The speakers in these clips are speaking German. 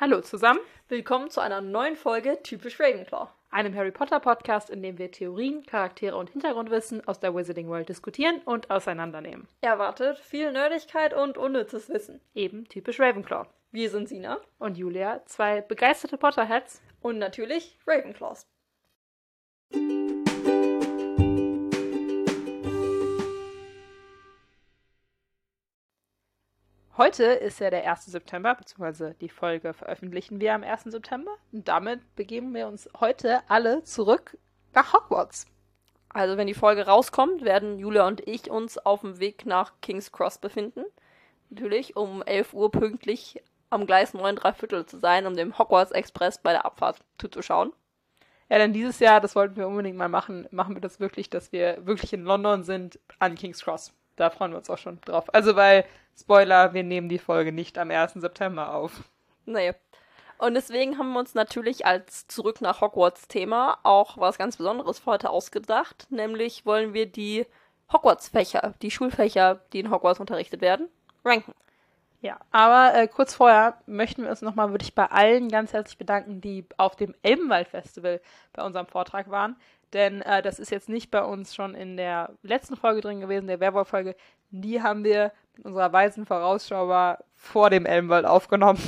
Hallo zusammen, Willkommen zu einer neuen Folge Typisch Ravenclaw. einem Harry Potter Podcast, in dem wir Theorien, Charaktere und Hintergrundwissen aus der Wizarding World diskutieren und auseinandernehmen. Erwartet viel Nerdigkeit und unnützes Wissen. Eben typisch Ravenclaw. Wir sind Sina Und Julia, zwei begeisterte Potterheads. und natürlich Ravenclaws. Heute ist ja der 1. September, beziehungsweise die Folge veröffentlichen wir am 1. September. Und damit begeben wir uns heute alle zurück nach Hogwarts. Also wenn die Folge rauskommt, werden Julia und ich uns auf dem Weg nach King's Cross befinden. Natürlich, um 11 Uhr pünktlich am Gleis 9 3 Viertel zu sein, um dem Hogwarts Express bei der Abfahrt zuzuschauen. Ja, denn dieses Jahr, das wollten wir unbedingt mal machen, machen wir das wirklich, dass wir wirklich in London sind an King's Cross. Da freuen wir uns auch schon drauf. Also weil, Spoiler, wir nehmen die Folge nicht am 1. September auf. Nee. Und deswegen haben wir uns natürlich als Zurück nach Hogwarts-Thema auch was ganz Besonderes für heute ausgedacht. Nämlich wollen wir die Hogwarts-Fächer, die Schulfächer, die in Hogwarts unterrichtet werden, ranken. Ja, aber äh, kurz vorher möchten wir uns nochmal wirklich bei allen ganz herzlich bedanken, die auf dem Elbenwald-Festival bei unserem Vortrag waren. Denn äh, das ist jetzt nicht bei uns schon in der letzten Folge drin gewesen, der Werwolf-Folge. Die haben wir unserer weisen Vorausschau war vor dem Elbenwald aufgenommen.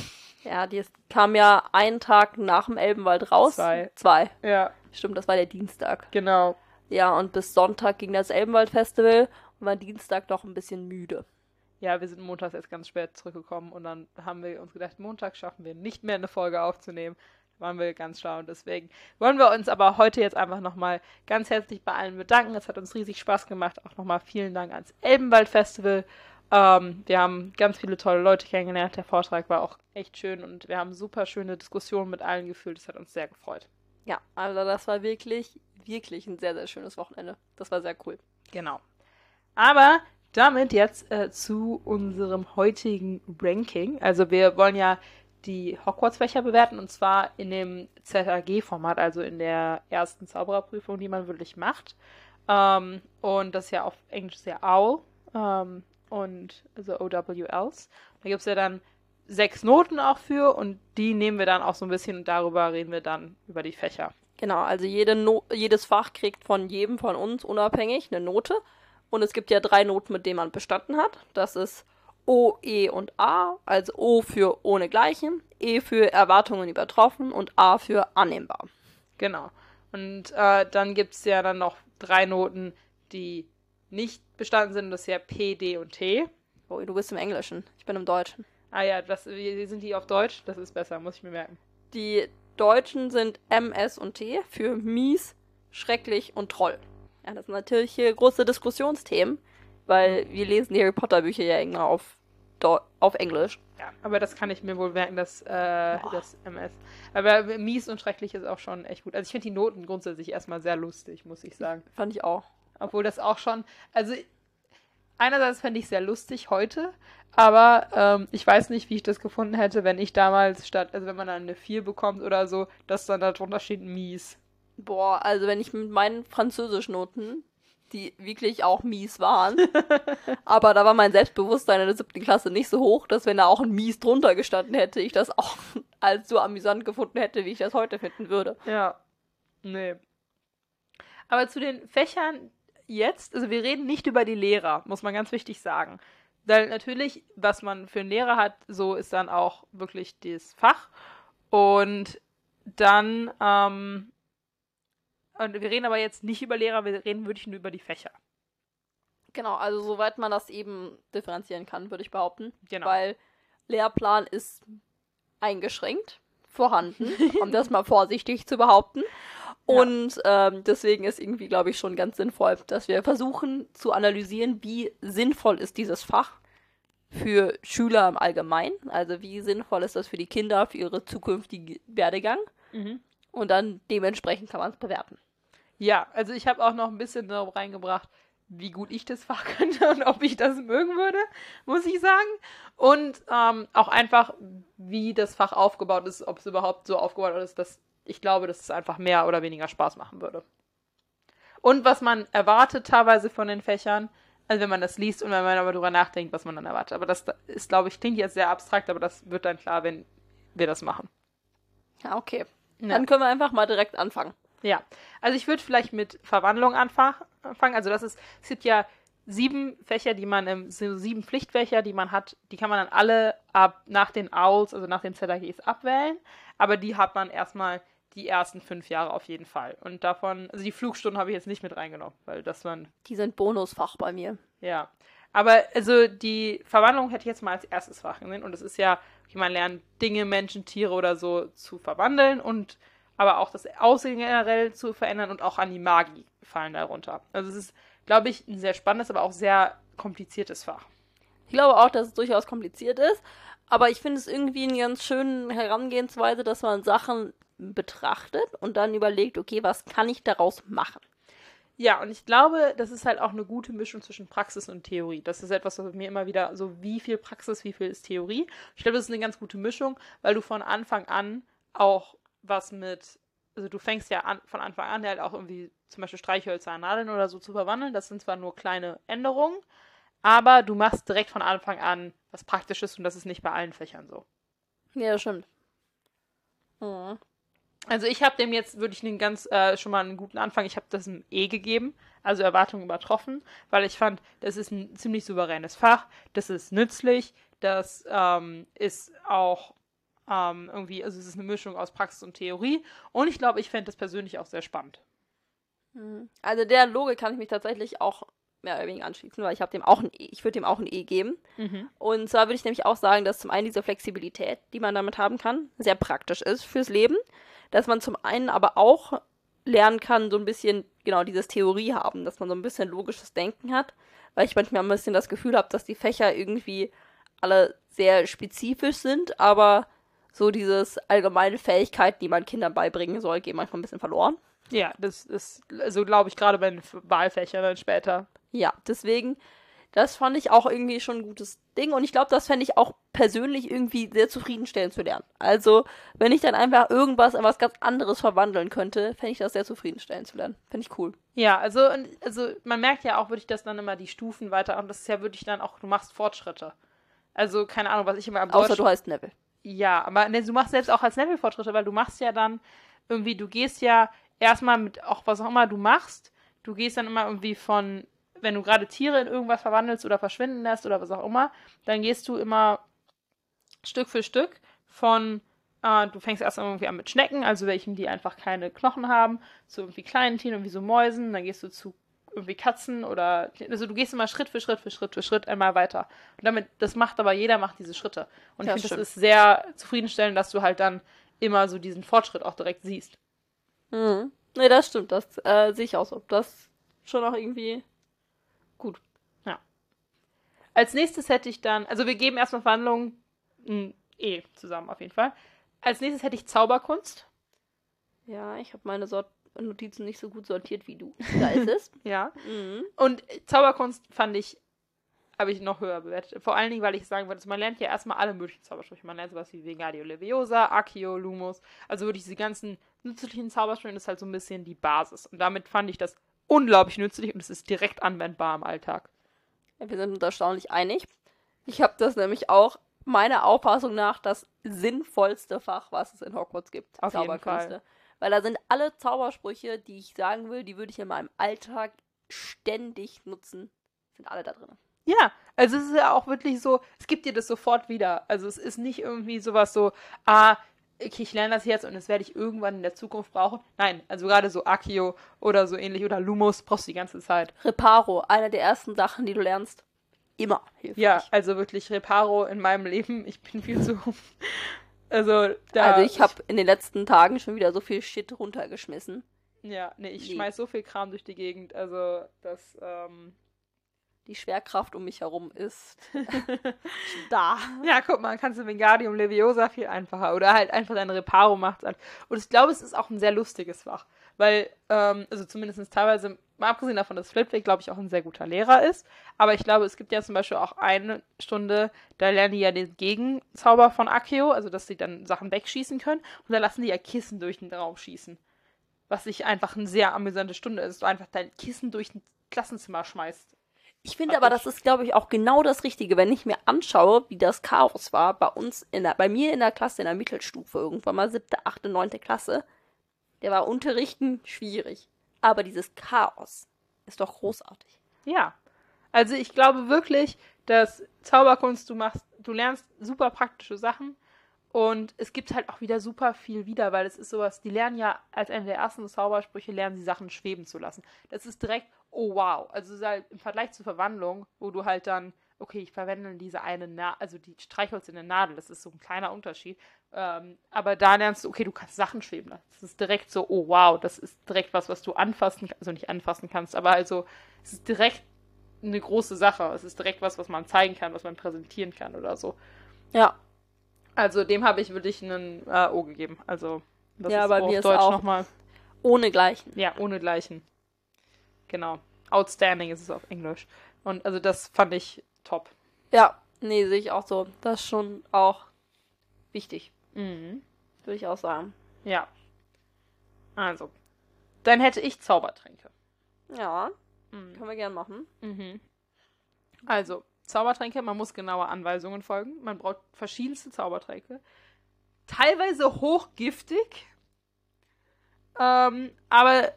Ja, die ist, kam ja einen Tag nach dem Elbenwald raus. Zwei. Zwei. Ja, Stimmt, das war der Dienstag. genau. Ja, und bis Sonntag ging das Elbenwald-Festival und war Dienstag noch ein bisschen müde. Ja, wir sind montags erst ganz spät zurückgekommen und dann haben wir uns gedacht, Montag schaffen wir nicht mehr eine Folge aufzunehmen. Da waren wir ganz schlau und deswegen wollen wir uns aber heute jetzt einfach nochmal ganz herzlich bei allen bedanken. Es hat uns riesig Spaß gemacht. Auch nochmal vielen Dank ans Elbenwald-Festival. Ähm, wir haben ganz viele tolle Leute kennengelernt. Der Vortrag war auch echt schön und wir haben super schöne Diskussionen mit allen gefühlt. Das hat uns sehr gefreut. Ja, also das war wirklich, wirklich ein sehr, sehr schönes Wochenende. Das war sehr cool. Genau. Aber damit jetzt äh, zu unserem heutigen Ranking. Also wir wollen ja die Hogwarts-Fächer bewerten und zwar in dem ZAG-Format, also in der ersten Zaubererprüfung, die man wirklich macht. Ähm, und das ist ja auf Englisch sehr OWL ähm, und also OWLs. Da gibt es ja dann sechs Noten auch für und die nehmen wir dann auch so ein bisschen und darüber reden wir dann über die Fächer. Genau, also jede no jedes Fach kriegt von jedem von uns unabhängig eine Note. Und es gibt ja drei Noten, mit denen man bestanden hat. Das ist O, E und A. Also O für ohne Gleichen, E für Erwartungen übertroffen und A für annehmbar. Genau. Und äh, dann gibt es ja dann noch drei Noten, die nicht bestanden sind. Das ist ja P, D und T. Oh, du bist im Englischen. Ich bin im Deutschen. Ah ja, das, sind die auf Deutsch? Das ist besser, muss ich mir merken. Die Deutschen sind M, S und T für mies, schrecklich und Troll. Ja, das sind natürlich hier große Diskussionsthemen, weil wir lesen die Harry Potter Bücher ja immer auf, auf Englisch. Ja, aber das kann ich mir wohl merken, das, äh, das MS. Aber mies und schrecklich ist auch schon echt gut. Also ich finde die Noten grundsätzlich erstmal sehr lustig, muss ich sagen. Fand ich auch. Obwohl das auch schon, also einerseits fände ich sehr lustig heute, aber ähm, ich weiß nicht, wie ich das gefunden hätte, wenn ich damals statt, also wenn man dann eine 4 bekommt oder so, dass dann darunter steht mies. Boah, also wenn ich mit meinen Französischnoten, die wirklich auch mies waren, aber da war mein Selbstbewusstsein in der siebten Klasse nicht so hoch, dass wenn da auch ein mies drunter gestanden hätte, ich das auch als so amüsant gefunden hätte, wie ich das heute finden würde. Ja. Nee. Aber zu den Fächern jetzt, also wir reden nicht über die Lehrer, muss man ganz wichtig sagen. Weil natürlich, was man für einen Lehrer hat, so ist dann auch wirklich das Fach. Und dann, ähm, und wir reden aber jetzt nicht über Lehrer, wir reden wirklich nur über die Fächer. Genau, also soweit man das eben differenzieren kann, würde ich behaupten. Genau. Weil Lehrplan ist eingeschränkt vorhanden, um das mal vorsichtig zu behaupten. Und ähm, deswegen ist irgendwie, glaube ich, schon ganz sinnvoll, dass wir versuchen zu analysieren, wie sinnvoll ist dieses Fach für Schüler im Allgemeinen. Also wie sinnvoll ist das für die Kinder, für ihre zukünftige Werdegang. Mhm. Und dann dementsprechend kann man es bewerten. Ja, also ich habe auch noch ein bisschen darauf reingebracht, wie gut ich das Fach könnte und ob ich das mögen würde, muss ich sagen. Und ähm, auch einfach, wie das Fach aufgebaut ist, ob es überhaupt so aufgebaut ist, dass ich glaube, dass es einfach mehr oder weniger Spaß machen würde. Und was man erwartet teilweise von den Fächern, also wenn man das liest und wenn man aber darüber nachdenkt, was man dann erwartet. Aber das ist, glaube ich, klingt jetzt sehr abstrakt, aber das wird dann klar, wenn wir das machen. Ja, okay. Ja. Dann können wir einfach mal direkt anfangen. Ja, also ich würde vielleicht mit Verwandlung anfangen. Also das ist, es gibt ja sieben Fächer, die man im, so sieben Pflichtfächer, die man hat, die kann man dann alle ab nach den Owls, also nach den ZAGs abwählen, aber die hat man erstmal die ersten fünf Jahre auf jeden Fall. Und davon, also die Flugstunden habe ich jetzt nicht mit reingenommen, weil das waren, Die sind Bonusfach bei mir. ja. Aber also die Verwandlung hätte ich jetzt mal als erstes Fach gesehen und das ist ja, okay, man lernt Dinge, Menschen, Tiere oder so zu verwandeln und aber auch das Aussehen generell zu verändern und auch an die Magie fallen darunter. Also es ist, glaube ich, ein sehr spannendes, aber auch sehr kompliziertes Fach. Ich glaube auch, dass es durchaus kompliziert ist, aber ich finde es irgendwie eine ganz schöne Herangehensweise, dass man Sachen betrachtet und dann überlegt, okay, was kann ich daraus machen? Ja, und ich glaube, das ist halt auch eine gute Mischung zwischen Praxis und Theorie. Das ist etwas, was mir immer wieder so, wie viel Praxis, wie viel ist Theorie. Ich glaube, das ist eine ganz gute Mischung, weil du von Anfang an auch was mit, also du fängst ja an, von Anfang an halt auch irgendwie zum Beispiel Streichhölzer an Nadeln oder so zu verwandeln. Das sind zwar nur kleine Änderungen, aber du machst direkt von Anfang an was Praktisches und das ist nicht bei allen Fächern so. Ja, das stimmt. Mhm. Also ich habe dem jetzt wirklich einen ganz äh, schon mal einen guten Anfang. Ich habe das ein E gegeben, also Erwartungen übertroffen, weil ich fand, das ist ein ziemlich souveränes Fach, das ist nützlich, das ähm, ist auch ähm, irgendwie, also es ist eine Mischung aus Praxis und Theorie und ich glaube, ich fände das persönlich auch sehr spannend. Mhm. Also der Logik kann ich mich tatsächlich auch mehr oder weniger anschließen, weil ich habe dem auch ein E, ich würde dem auch ein E geben. Und zwar würde ich nämlich auch sagen, dass zum einen diese Flexibilität, die man damit haben kann, sehr praktisch ist fürs Leben. Dass man zum einen aber auch lernen kann, so ein bisschen, genau, dieses Theorie haben, dass man so ein bisschen logisches Denken hat. Weil ich manchmal ein bisschen das Gefühl habe, dass die Fächer irgendwie alle sehr spezifisch sind, aber so dieses allgemeine Fähigkeiten, die man Kindern beibringen soll, gehen manchmal ein bisschen verloren. Ja, das ist, also glaube ich, gerade bei den Wahlfächern dann später. Ja, deswegen, das fand ich auch irgendwie schon ein gutes Ding und ich glaube, das fände ich auch persönlich irgendwie sehr zufriedenstellend zu lernen. Also, wenn ich dann einfach irgendwas in was ganz anderes verwandeln könnte, fände ich das sehr zufriedenstellend zu lernen. Fände ich cool. Ja, also, also man merkt ja auch wirklich, dass dann immer die Stufen weiter, und das ist ja wirklich dann auch, du machst Fortschritte. Also, keine Ahnung, was ich immer am Außer Deutsch- du heißt Neville. Ja, aber ne, du machst selbst auch als Level-Fortschritte, weil du machst ja dann irgendwie, du gehst ja erstmal mit auch was auch immer du machst, du gehst dann immer irgendwie von, wenn du gerade Tiere in irgendwas verwandelst oder verschwinden lässt oder was auch immer, dann gehst du immer Stück für Stück von, äh, du fängst erst irgendwie an mit Schnecken, also welchen, die einfach keine Knochen haben, zu irgendwie kleinen Tieren, irgendwie so Mäusen, dann gehst du zu irgendwie Katzen oder, also du gehst immer Schritt für Schritt für Schritt für Schritt einmal weiter. Und damit, das macht aber jeder macht diese Schritte. Und Ja, ich finde, das ist sehr zufriedenstellend, dass du halt dann immer so diesen Fortschritt auch direkt siehst. Mhm. Nee, das stimmt. Das äh, sehe ich auch so. Das schon auch irgendwie gut. Als nächstes hätte ich dann, also wir geben erstmal Verhandlungen ein E zusammen auf jeden Fall. Als nächstes hätte ich Zauberkunst. Ja, ich habe meine Sort Notizen nicht so gut sortiert wie du. Da ist es. Ja. mhm. Und Zauberkunst fand ich, habe ich noch höher bewertet. Vor allen Dingen, weil ich sagen würde, man lernt ja erstmal alle möglichen Zaubersprüche. Man lernt sowas wie Vingardio Leviosa, Accio, Lumos. Also wirklich diese ganzen nützlichen Zaubersprüche ist halt so ein bisschen die Basis. Und damit fand ich das unglaublich nützlich und es ist direkt anwendbar im Alltag. Ja, wir sind uns erstaunlich einig. Ich habe das nämlich auch meiner Auffassung nach das sinnvollste Fach, was es in Hogwarts gibt. Auf jeden Zauberkünste. Weil da sind alle Zaubersprüche, die ich sagen will, die würde ich in meinem Alltag ständig nutzen, sind alle da drin. Ja, also es ist ja auch wirklich so, es gibt dir das sofort wieder. Also es ist nicht irgendwie sowas so, ah, okay, ich lerne das jetzt und das werde ich irgendwann in der Zukunft brauchen. Nein, also gerade so Accio oder so ähnlich oder Lumos brauchst du die ganze Zeit. Reparo, eine der ersten Sachen, die du lernst. Immer hilfreich. Ja, also wirklich Reparo in meinem Leben. Ich bin viel zu. Also da. also ich habe in den letzten Tagen schon wieder so viel Shit runtergeschmissen. Ja, nee, ich Nee. schmeiß so viel Kram durch die Gegend. Also das. Ähm, Die Schwerkraft um mich herum ist da. Ja, guck mal, kannst du Wingardium Leviosa viel einfacher. Oder halt einfach dein Reparo macht Und ich glaube, es ist auch ein sehr lustiges Fach. Weil, ähm, also zumindest teilweise, mal abgesehen davon, dass Flitwick, glaube ich, auch ein sehr guter Lehrer ist. Aber ich glaube, es gibt ja zum Beispiel auch eine Stunde, da lernen die ja den Gegenzauber von Accio, also dass sie dann Sachen wegschießen können. Und da lassen die ja Kissen durch den Raum schießen. Was ich einfach eine sehr amüsante Stunde ist, dass du einfach dein Kissen durch ein Klassenzimmer schmeißt. Ich finde aber, das ist, glaube ich, auch genau das Richtige, wenn ich mir anschaue, wie das Chaos war bei uns, in der, bei mir in der Klasse, in der Mittelstufe, irgendwann mal siebte, achte, neunte Klasse. Der war Unterrichten schwierig. Aber dieses Chaos ist doch großartig. Ja. Also ich glaube wirklich, dass Zauberkunst, du machst, du lernst super praktische Sachen und es gibt halt auch wieder super viel wieder, weil es ist sowas, die lernen ja als eine der ersten Zaubersprüche, lernen sie Sachen schweben zu lassen. Das ist direkt, oh wow. Also halt im Vergleich zur Verwandlung, wo du halt dann, okay, ich verwende diese eine Nadel, also die Streichholz in der Nadel, das ist so ein kleiner Unterschied. Ähm, aber da lernst du, okay, du kannst Sachen schweben lassen. Das ist direkt so, oh wow, das ist direkt was, was du anfassen, also nicht anfassen kannst, aber also, es ist direkt eine große Sache. Es ist direkt was, was man zeigen kann, was man präsentieren kann oder so. Ja. Also dem habe ich wirklich einen äh, O gegeben. Also das ja, ist bei mir Deutsch auch nochmal. Ohne Gleichen. Ja, ohne Gleichen. Genau. Outstanding ist es auf Englisch. Und also das fand ich top. Ja, nee, sehe ich auch so. Das ist schon auch wichtig. Mhm. Würde ich auch sagen. Ja. Also. Dann hätte ich Zaubertränke. Ja. Mhm. Können wir gern machen. Mhm. Also, Zaubertränke, man muss genaue Anweisungen folgen. Man braucht verschiedenste Zaubertränke. Teilweise hochgiftig. Ähm, aber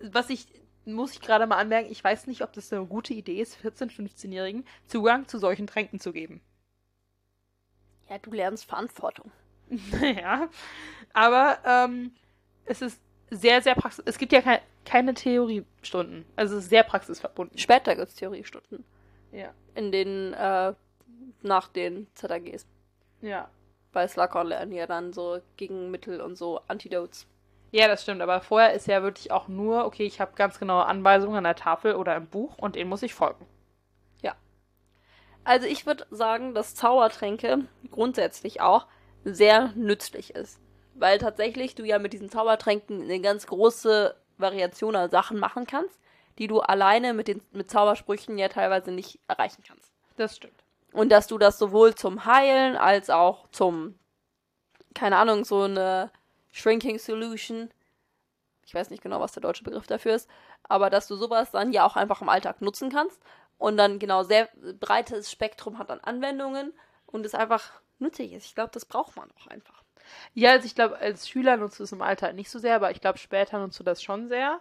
was ich, muss ich gerade mal anmerken, ich weiß nicht, ob das eine gute Idee ist, 14-, 15-Jährigen Zugang zu solchen Tränken zu geben. Ja, du lernst Verantwortung. ja, aber ähm, es ist sehr, sehr praxis. Es gibt ja ke keine Theoriestunden. Also es ist sehr praxisverbunden. Später gibt es Theoriestunden. Ja. In den, äh, nach den ZAGs. Ja. Bei Slughorn lernen ja dann so Gegenmittel und so Antidotes. Ja, das stimmt. Aber vorher ist ja wirklich auch nur, okay, ich habe ganz genaue Anweisungen an der Tafel oder im Buch und denen muss ich folgen. Ja. Also ich würde sagen, dass Zaubertränke grundsätzlich auch sehr nützlich ist. Weil tatsächlich du ja mit diesen Zaubertränken eine ganz große Variation an Sachen machen kannst die du alleine mit den mit Zaubersprüchen ja teilweise nicht erreichen kannst. Das stimmt. Und dass du das sowohl zum Heilen als auch zum, keine Ahnung, so eine Shrinking Solution, ich weiß nicht genau, was der deutsche Begriff dafür ist, aber dass du sowas dann ja auch einfach im Alltag nutzen kannst und dann genau sehr breites Spektrum hat an Anwendungen und es einfach nützlich ist. Ich glaube, das braucht man auch einfach. Ja, also ich glaube, als Schüler nutzt du es im Alltag nicht so sehr, aber ich glaube, später nutzt du das schon sehr.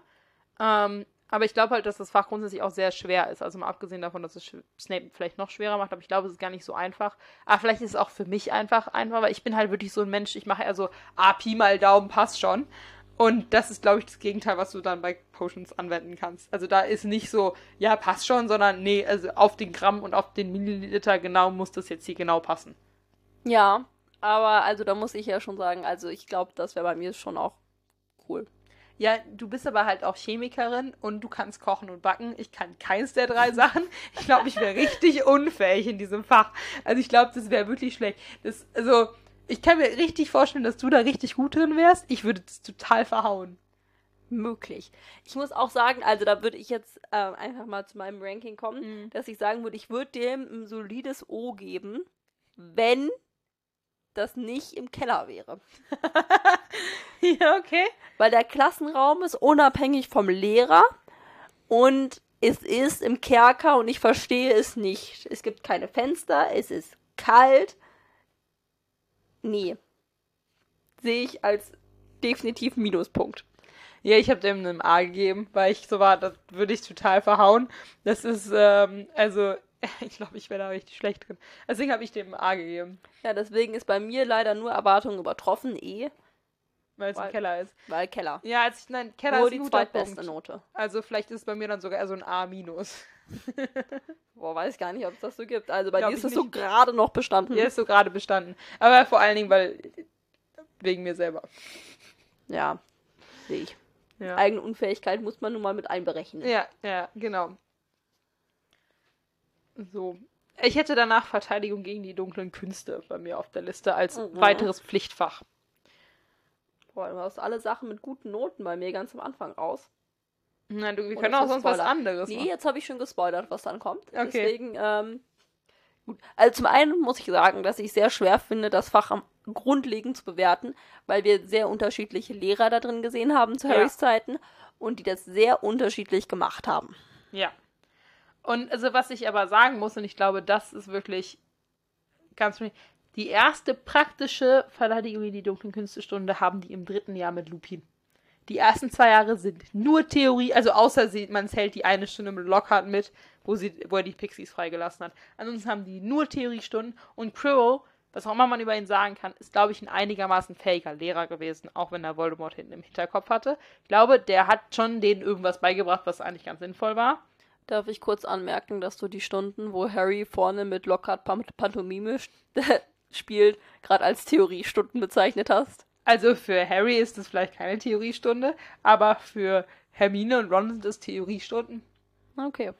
Ähm, aber ich glaube halt, dass das Fach grundsätzlich auch sehr schwer ist. Also mal abgesehen davon, dass es Snape vielleicht noch schwerer macht, aber ich glaube, es ist gar nicht so einfach. Aber vielleicht ist es auch für mich einfach einfach, weil ich bin halt wirklich so ein Mensch, ich mache eher so, ah, Pi mal Daumen passt schon. Und das ist, glaube ich, das Gegenteil, was du dann bei Potions anwenden kannst. Also da ist nicht so, ja, passt schon, sondern nee, also auf den Gramm und auf den Milliliter genau muss das jetzt hier genau passen. Ja, aber also da muss ich ja schon sagen, also ich glaube, das wäre bei mir schon auch cool. Ja, du bist aber halt auch Chemikerin und du kannst kochen und backen. Ich kann keins der drei Sachen. Ich glaube, ich wäre richtig unfähig in diesem Fach. Also ich glaube, das wäre wirklich schlecht. Das, also, ich kann mir richtig vorstellen, dass du da richtig gut drin wärst. Ich würde es total verhauen. Möglich. Ich muss auch sagen, also da würde ich jetzt äh, einfach mal zu meinem Ranking kommen, mhm. dass ich sagen würde, ich würde dem ein solides O geben, wenn das nicht im Keller wäre. ja, okay. Weil der Klassenraum ist unabhängig vom Lehrer und es ist im Kerker und ich verstehe es nicht. Es gibt keine Fenster, es ist kalt. Nee. Sehe ich als definitiv Minuspunkt. Ja, ich habe dem einen A gegeben, weil ich so war, das würde ich total verhauen. Das ist, ähm, also Ich glaube, ich wäre da richtig schlecht drin. Deswegen habe ich dem A gegeben. Ja, deswegen ist bei mir leider nur Erwartung übertroffen, E. Weil es im Keller ist. Weil Keller. Ja, als ich, nein, Keller nur ist die zweitbeste Note. Also vielleicht ist es bei mir dann sogar eher so ein A minus. Boah, weiß gar nicht, ob es das so gibt. Also bei Glaub dir ist es so gerade noch bestanden. Ja, ist so gerade bestanden. Aber vor allen Dingen, weil wegen mir selber. Ja, sehe ich. Ja. Eigene Unfähigkeit muss man nun mal mit einberechnen. Ja, ja, genau. So. Ich hätte danach Verteidigung gegen die dunklen Künste bei mir auf der Liste als mhm. weiteres Pflichtfach. Boah, du hast alle Sachen mit guten Noten bei mir ganz am Anfang raus. Nein, du, wir können auch sonst was anderes Nee, machen. jetzt habe ich schon gespoilert, was dann kommt. Okay. Deswegen, ähm, gut. Also zum einen muss ich sagen, dass ich sehr schwer finde, das Fach am grundlegend zu bewerten, weil wir sehr unterschiedliche Lehrer da drin gesehen haben zu Harrys ja. Zeiten und die das sehr unterschiedlich gemacht haben. Ja. Und also was ich aber sagen muss, und ich glaube, das ist wirklich ganz die erste praktische Verteidigung in die dunklen Künstlestunde haben die im dritten Jahr mit Lupin. Die ersten zwei Jahre sind nur Theorie, also außer sie, man zählt die eine Stunde mit Lockhart mit, wo, sie, wo er die Pixies freigelassen hat. Ansonsten haben die nur Theoriestunden und Quirrell, was auch immer man über ihn sagen kann, ist, glaube ich, ein einigermaßen fähiger Lehrer gewesen, auch wenn er Voldemort hinten im Hinterkopf hatte. Ich glaube, der hat schon denen irgendwas beigebracht, was eigentlich ganz sinnvoll war. Darf ich kurz anmerken, dass du die Stunden, wo Harry vorne mit Lockhart Pantomime spielt, gerade als Theoriestunden bezeichnet hast? Also für Harry ist es vielleicht keine Theoriestunde, aber für Hermine und Ron sind es Theoriestunden. Okay.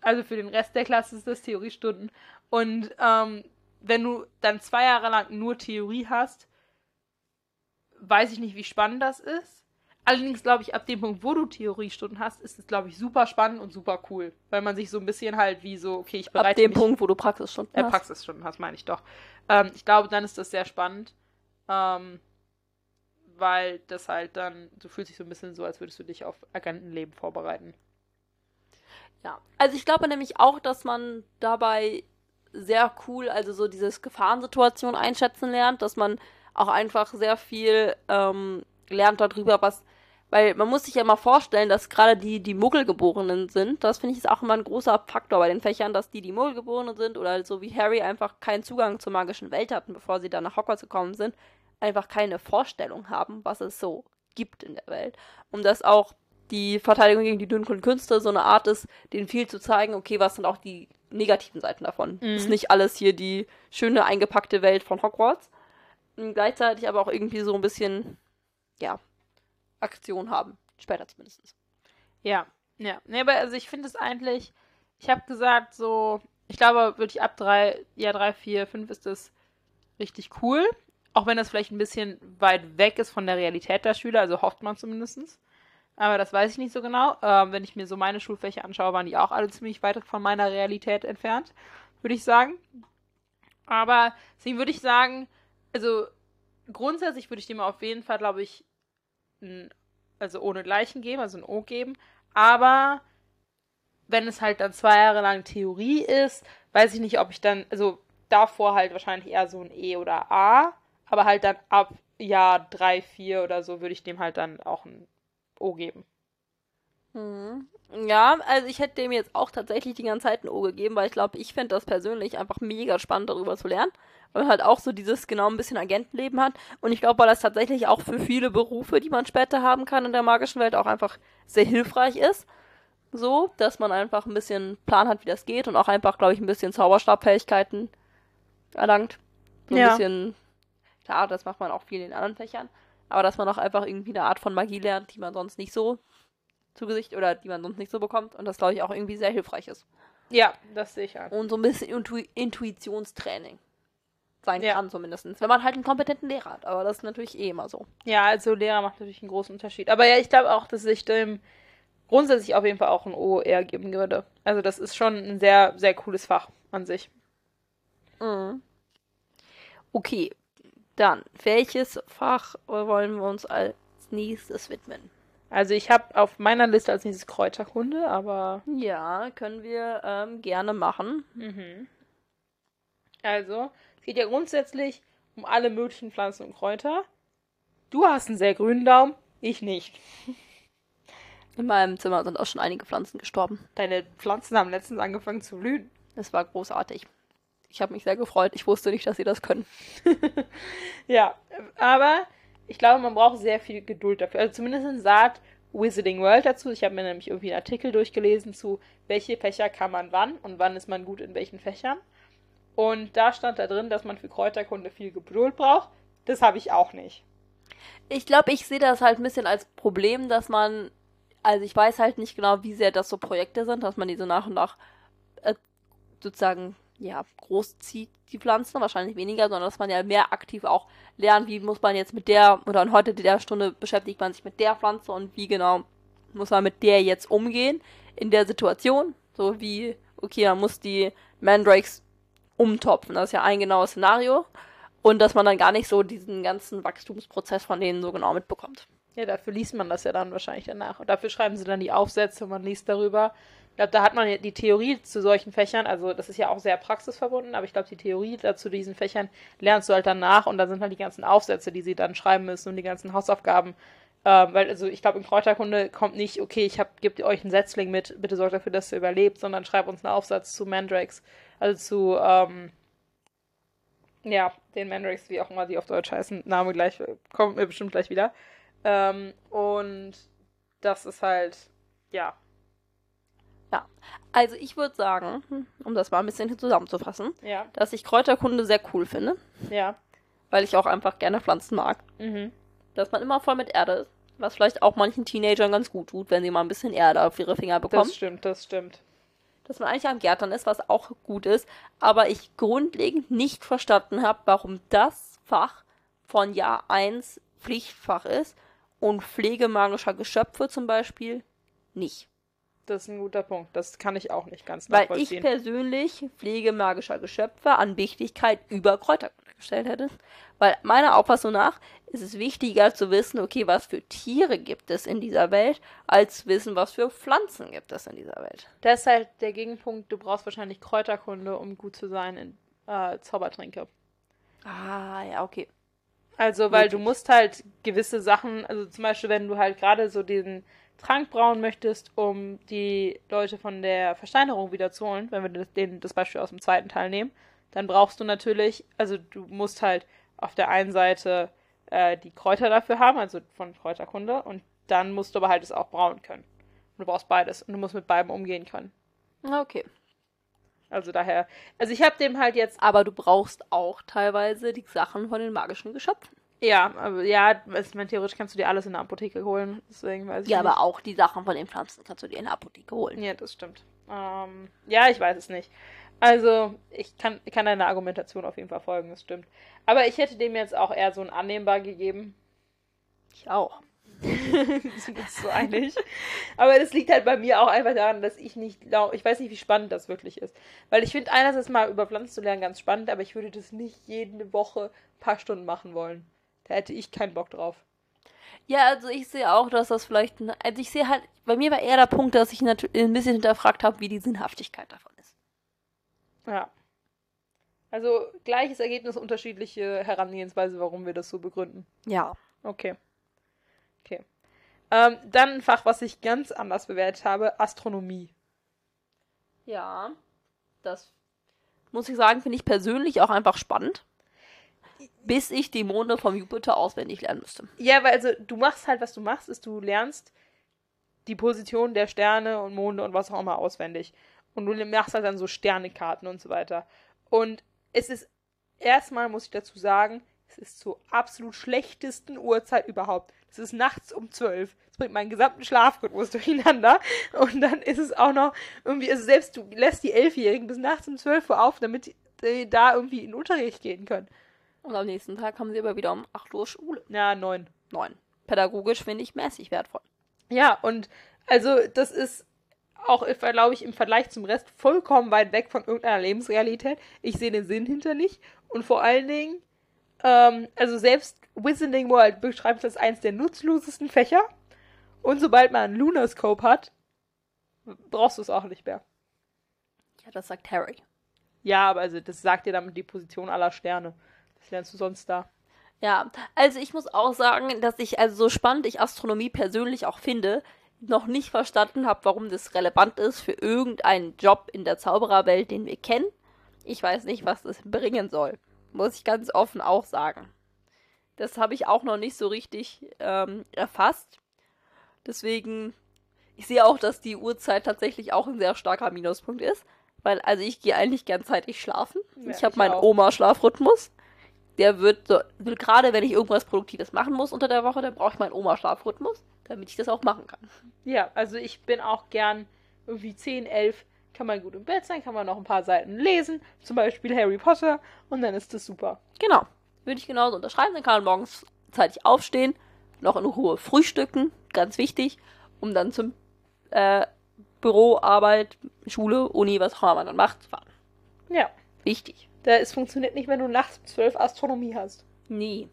Also für den Rest der Klasse ist es Theoriestunden. Und ähm, wenn du dann zwei Jahre lang nur Theorie hast, weiß ich nicht, wie spannend das ist. Allerdings glaube ich, ab dem Punkt, wo du Theoriestunden hast, ist es, glaube ich, super spannend und super cool. Weil man sich so ein bisschen halt wie so, okay, ich bereite Ab dem mich, Punkt, wo du Praxisstunden äh, hast. Praxisstunden hast, meine ich doch. Ähm, ich glaube, dann ist das sehr spannend. Ähm, weil das halt dann, du fühlst dich so ein bisschen so, als würdest du dich auf Agentenleben vorbereiten. Ja, also ich glaube nämlich auch, dass man dabei sehr cool, also so dieses Gefahrensituation einschätzen lernt, dass man auch einfach sehr viel ähm, lernt darüber, was, weil man muss sich ja mal vorstellen, dass gerade die, die Muggelgeborenen sind, das finde ich ist auch immer ein großer Faktor bei den Fächern, dass die, die Muggelgeborenen sind oder so wie Harry einfach keinen Zugang zur magischen Welt hatten, bevor sie dann nach Hogwarts gekommen sind, einfach keine Vorstellung haben, was es so gibt in der Welt. Und dass auch die Verteidigung gegen die dunklen Künste so eine Art ist, denen viel zu zeigen, okay, was sind auch die negativen Seiten davon. Mhm. Ist nicht alles hier die schöne eingepackte Welt von Hogwarts. Und gleichzeitig aber auch irgendwie so ein bisschen, ja, Aktion haben. Später zumindest. Ja, ja. Nee, aber also ich finde es eigentlich, ich habe gesagt, so, ich glaube wirklich ab drei, ja, drei, vier, fünf ist das richtig cool. Auch wenn das vielleicht ein bisschen weit weg ist von der Realität der Schüler, also hofft man zumindest. Aber das weiß ich nicht so genau. Ähm, wenn ich mir so meine Schulfächer anschaue, waren die auch alle ziemlich weit von meiner Realität entfernt, würde ich sagen. Aber deswegen würde ich sagen, also grundsätzlich würde ich dem auf jeden Fall, glaube ich, ein, also ohne Gleichen geben, also ein O geben. Aber wenn es halt dann zwei Jahre lang Theorie ist, weiß ich nicht, ob ich dann, also davor halt wahrscheinlich eher so ein E oder A, aber halt dann ab Jahr drei, vier oder so würde ich dem halt dann auch ein O geben. Mhm. Ja, also ich hätte dem jetzt auch tatsächlich die ganze Zeit ein O gegeben, weil ich glaube, ich fände das persönlich einfach mega spannend, darüber zu lernen. Weil man halt auch so dieses genau ein bisschen Agentenleben hat. Und ich glaube, weil das tatsächlich auch für viele Berufe, die man später haben kann in der magischen Welt, auch einfach sehr hilfreich ist. So, dass man einfach ein bisschen Plan hat, wie das geht und auch einfach, glaube ich, ein bisschen Zauberstabfähigkeiten erlangt. So ein Ja. bisschen, klar, das macht man auch viel in anderen Fächern. Aber dass man auch einfach irgendwie eine Art von Magie lernt, die man sonst nicht so zu Gesicht oder die man sonst nicht so bekommt. Und das, glaube ich, auch irgendwie sehr hilfreich ist. Ja, das sehe ich an. Und so ein bisschen Intu Intuitionstraining sein Ja. kann zumindest. Wenn man halt einen kompetenten Lehrer hat. Aber das ist natürlich eh immer so. Ja, also Lehrer macht natürlich einen großen Unterschied. Aber ja, ich glaube auch, dass ich dem grundsätzlich auf jeden Fall auch ein O eher geben würde. Also das ist schon ein sehr, sehr cooles Fach an sich. Mhm. Okay, dann, welches Fach wollen wir uns als nächstes widmen? Also ich habe auf meiner Liste als nächstes Kräuterkunde, aber Ja, können wir ähm, gerne machen. Mhm. Also, es geht ja grundsätzlich um alle möglichen Pflanzen und Kräuter. Du hast einen sehr grünen Daumen, ich nicht. In meinem Zimmer sind auch schon einige Pflanzen gestorben. Deine Pflanzen haben letztens angefangen zu blühen. Das war großartig. Ich habe mich sehr gefreut. Ich wusste nicht, dass sie das können. Ja, aber ich glaube, man braucht sehr viel Geduld dafür. Also zumindest sagt Wizarding World dazu. Ich habe mir nämlich irgendwie einen Artikel durchgelesen zu, welche Fächer kann man wann und wann ist man gut in welchen Fächern. Und da stand da drin, dass man für Kräuterkunde viel Geduld braucht. Das habe ich auch nicht. Ich glaube, ich sehe das halt ein bisschen als Problem, dass man, also ich weiß halt nicht genau, wie sehr das so Projekte sind, dass man diese nach und nach äh, sozusagen, ja, groß zieht, die Pflanzen, wahrscheinlich weniger, sondern dass man ja mehr aktiv auch lernt, wie muss man jetzt mit der, oder in heute der Stunde beschäftigt man sich mit der Pflanze und wie genau muss man mit der jetzt umgehen in der Situation. So wie, okay, man muss die Mandrakes umtopfen. Das ist ja ein genaues Szenario. Und dass man dann gar nicht so diesen ganzen Wachstumsprozess von denen so genau mitbekommt. Ja, dafür liest man das ja dann wahrscheinlich danach. Und dafür schreiben sie dann die Aufsätze und man liest darüber. Glaube, da hat man die Theorie zu solchen Fächern, also das ist ja auch sehr praxisverbunden, aber ich glaube, die Theorie dazu diesen Fächern lernst du halt danach und dann sind halt die ganzen Aufsätze, die sie dann schreiben müssen und die ganzen Hausaufgaben. Ähm, weil, also ich glaube, in Kräuterkunde kommt nicht, okay, ich gebe euch einen Setzling mit, bitte sorgt dafür, dass ihr überlebt, sondern schreibt uns einen Aufsatz zu Mandrakes, also zu, ähm, ja, den Mandrakes, wie auch immer die auf Deutsch heißen, Name gleich, kommt mir bestimmt gleich wieder. Ähm, und das ist halt, ja. Ja, also ich würde sagen, um das mal ein bisschen zusammenzufassen, Ja, dass ich Kräuterkunde sehr cool finde, ja. weil ich auch einfach gerne Pflanzen mag. Mhm. Dass man immer voll mit Erde ist, was vielleicht auch manchen Teenagern ganz gut tut, wenn sie mal ein bisschen Erde auf ihre Finger bekommen. Das stimmt, das stimmt. dass man eigentlich am Gärtnern ist, was auch gut ist, aber ich grundlegend nicht verstanden habe, warum das Fach von Jahr 1 Pflichtfach ist und Pflege magischer Geschöpfe zum Beispiel nicht. Das ist ein guter Punkt. Das kann ich auch nicht ganz Weil ich nachvollziehen. persönlich Pflege magischer Geschöpfe an Wichtigkeit über Kräuterkunde gestellt hätte. Weil meiner Auffassung nach ist es wichtiger zu wissen, okay, was für Tiere gibt es in dieser Welt, als zu wissen, was für Pflanzen gibt es in dieser Welt. das ist halt der Gegenpunkt. Du brauchst wahrscheinlich Kräuterkunde, um gut zu sein in äh, Zaubertränke. Ah, ja, okay. Also, weil Möglich. du musst halt gewisse Sachen, also zum Beispiel, wenn du halt gerade so diesen Trank brauen möchtest, um die Leute von der Versteinerung wieder zu holen, wenn wir das, den, das Beispiel aus dem zweiten Teil nehmen, dann brauchst du natürlich, also du musst halt auf der einen Seite äh, die Kräuter dafür haben, also von Kräuterkunde, und dann musst du aber halt es auch brauen können. Und du brauchst beides und du musst mit beidem umgehen können. Okay. Also daher, also ich habe dem halt jetzt Aber du brauchst auch teilweise die Sachen von den magischen Geschöpfen. Ja, aber ja, ich meine, theoretisch kannst du dir alles in der Apotheke holen. Deswegen weiß ich Ja, nicht. aber auch die Sachen von den Pflanzen kannst du dir in der Apotheke holen. Ja, das stimmt. Ähm, ja, ich weiß es nicht. Also, ich kann, ich kann deiner Argumentation auf jeden Fall folgen, das stimmt. Aber ich hätte dem jetzt auch eher so ein annehmbar gegeben. Ich auch. Wir sind uns so einig. Aber das liegt halt bei mir auch einfach daran, dass ich nicht glaube, ich weiß nicht, wie spannend das wirklich ist. Weil ich finde einerseits mal über Pflanzen zu lernen ganz spannend, aber ich würde das nicht jede Woche ein paar Stunden machen wollen. Da hätte ich keinen Bock drauf. Ja, also ich sehe auch, dass das vielleicht. Also ich sehe halt, bei mir war eher der Punkt, dass ich natürlich ein bisschen hinterfragt habe, wie die Sinnhaftigkeit davon ist. Ja. Also gleiches Ergebnis, unterschiedliche Herangehensweise, warum wir das so begründen. Ja. Okay. Okay. Ähm, dann ein Fach, was ich ganz anders bewertet habe, Astronomie. Ja. Das muss ich sagen, finde ich persönlich auch einfach spannend. Bis ich die Monde vom Jupiter auswendig lernen müsste. Ja, weil also du machst halt, was du machst, ist du lernst die Position der Sterne und Monde und was auch immer auswendig. Und du machst halt dann so Sternekarten und so weiter. Und es ist erstmal, muss ich dazu sagen, es ist zur absolut schlechtesten Uhrzeit überhaupt. Es ist nachts um zwölf. Es bringt meinen gesamten Schlafrhythmus durcheinander. Und dann ist es auch noch irgendwie, also selbst du lässt die Elfjährigen bis nachts um zwölf Uhr auf, damit die da irgendwie in den Unterricht gehen können. Und am nächsten Tag haben sie aber wieder um 8 Uhr Schule. Ja, neun. 9. Pädagogisch finde ich mäßig wertvoll. Ja, und also das ist auch, glaube ich, im Vergleich zum Rest vollkommen weit weg von irgendeiner Lebensrealität. Ich sehe den Sinn hinter nicht. Und vor allen Dingen, ähm, also selbst Wizarding World beschreibt es als eins der nutzlosesten Fächer. Und sobald man einen Lunarscope hat, brauchst du es auch nicht mehr. Ja, das sagt Harry. Ja, aber also das sagt dir damit die Position aller Sterne. Das lernst du sonst da. Ja, also ich muss auch sagen, dass ich, also so spannend ich Astronomie persönlich auch finde, noch nicht verstanden habe, warum das relevant ist für irgendeinen Job in der Zaubererwelt, den wir kennen. Ich weiß nicht, was das bringen soll. Muss ich ganz offen auch sagen. Das habe ich auch noch nicht so richtig ähm, erfasst. Deswegen, ich sehe auch, dass die Uhrzeit tatsächlich auch ein sehr starker Minuspunkt ist. Weil, also ich gehe eigentlich gern zeitig schlafen. Ja, ich habe meinen. Oma-Schlafrhythmus. Der wird so, gerade wenn ich irgendwas Produktives machen muss unter der Woche, dann brauche ich meinen Oma-Schlafrhythmus, damit ich das auch machen kann. Ja, also ich bin auch gern irgendwie 10, 11, kann man gut im Bett sein, kann man noch ein paar Seiten lesen, zum Beispiel Harry Potter, und dann ist das super. Genau. Würde ich genauso unterschreiben. Dann kann man morgens zeitig aufstehen, noch in Ruhe frühstücken, ganz wichtig, um dann zum äh, Büro, Arbeit, Schule, Uni, was auch immer man dann macht, zu fahren. Ja, Wichtig. Da, es funktioniert nicht, wenn du nachts um 12 Astronomie hast. Nie.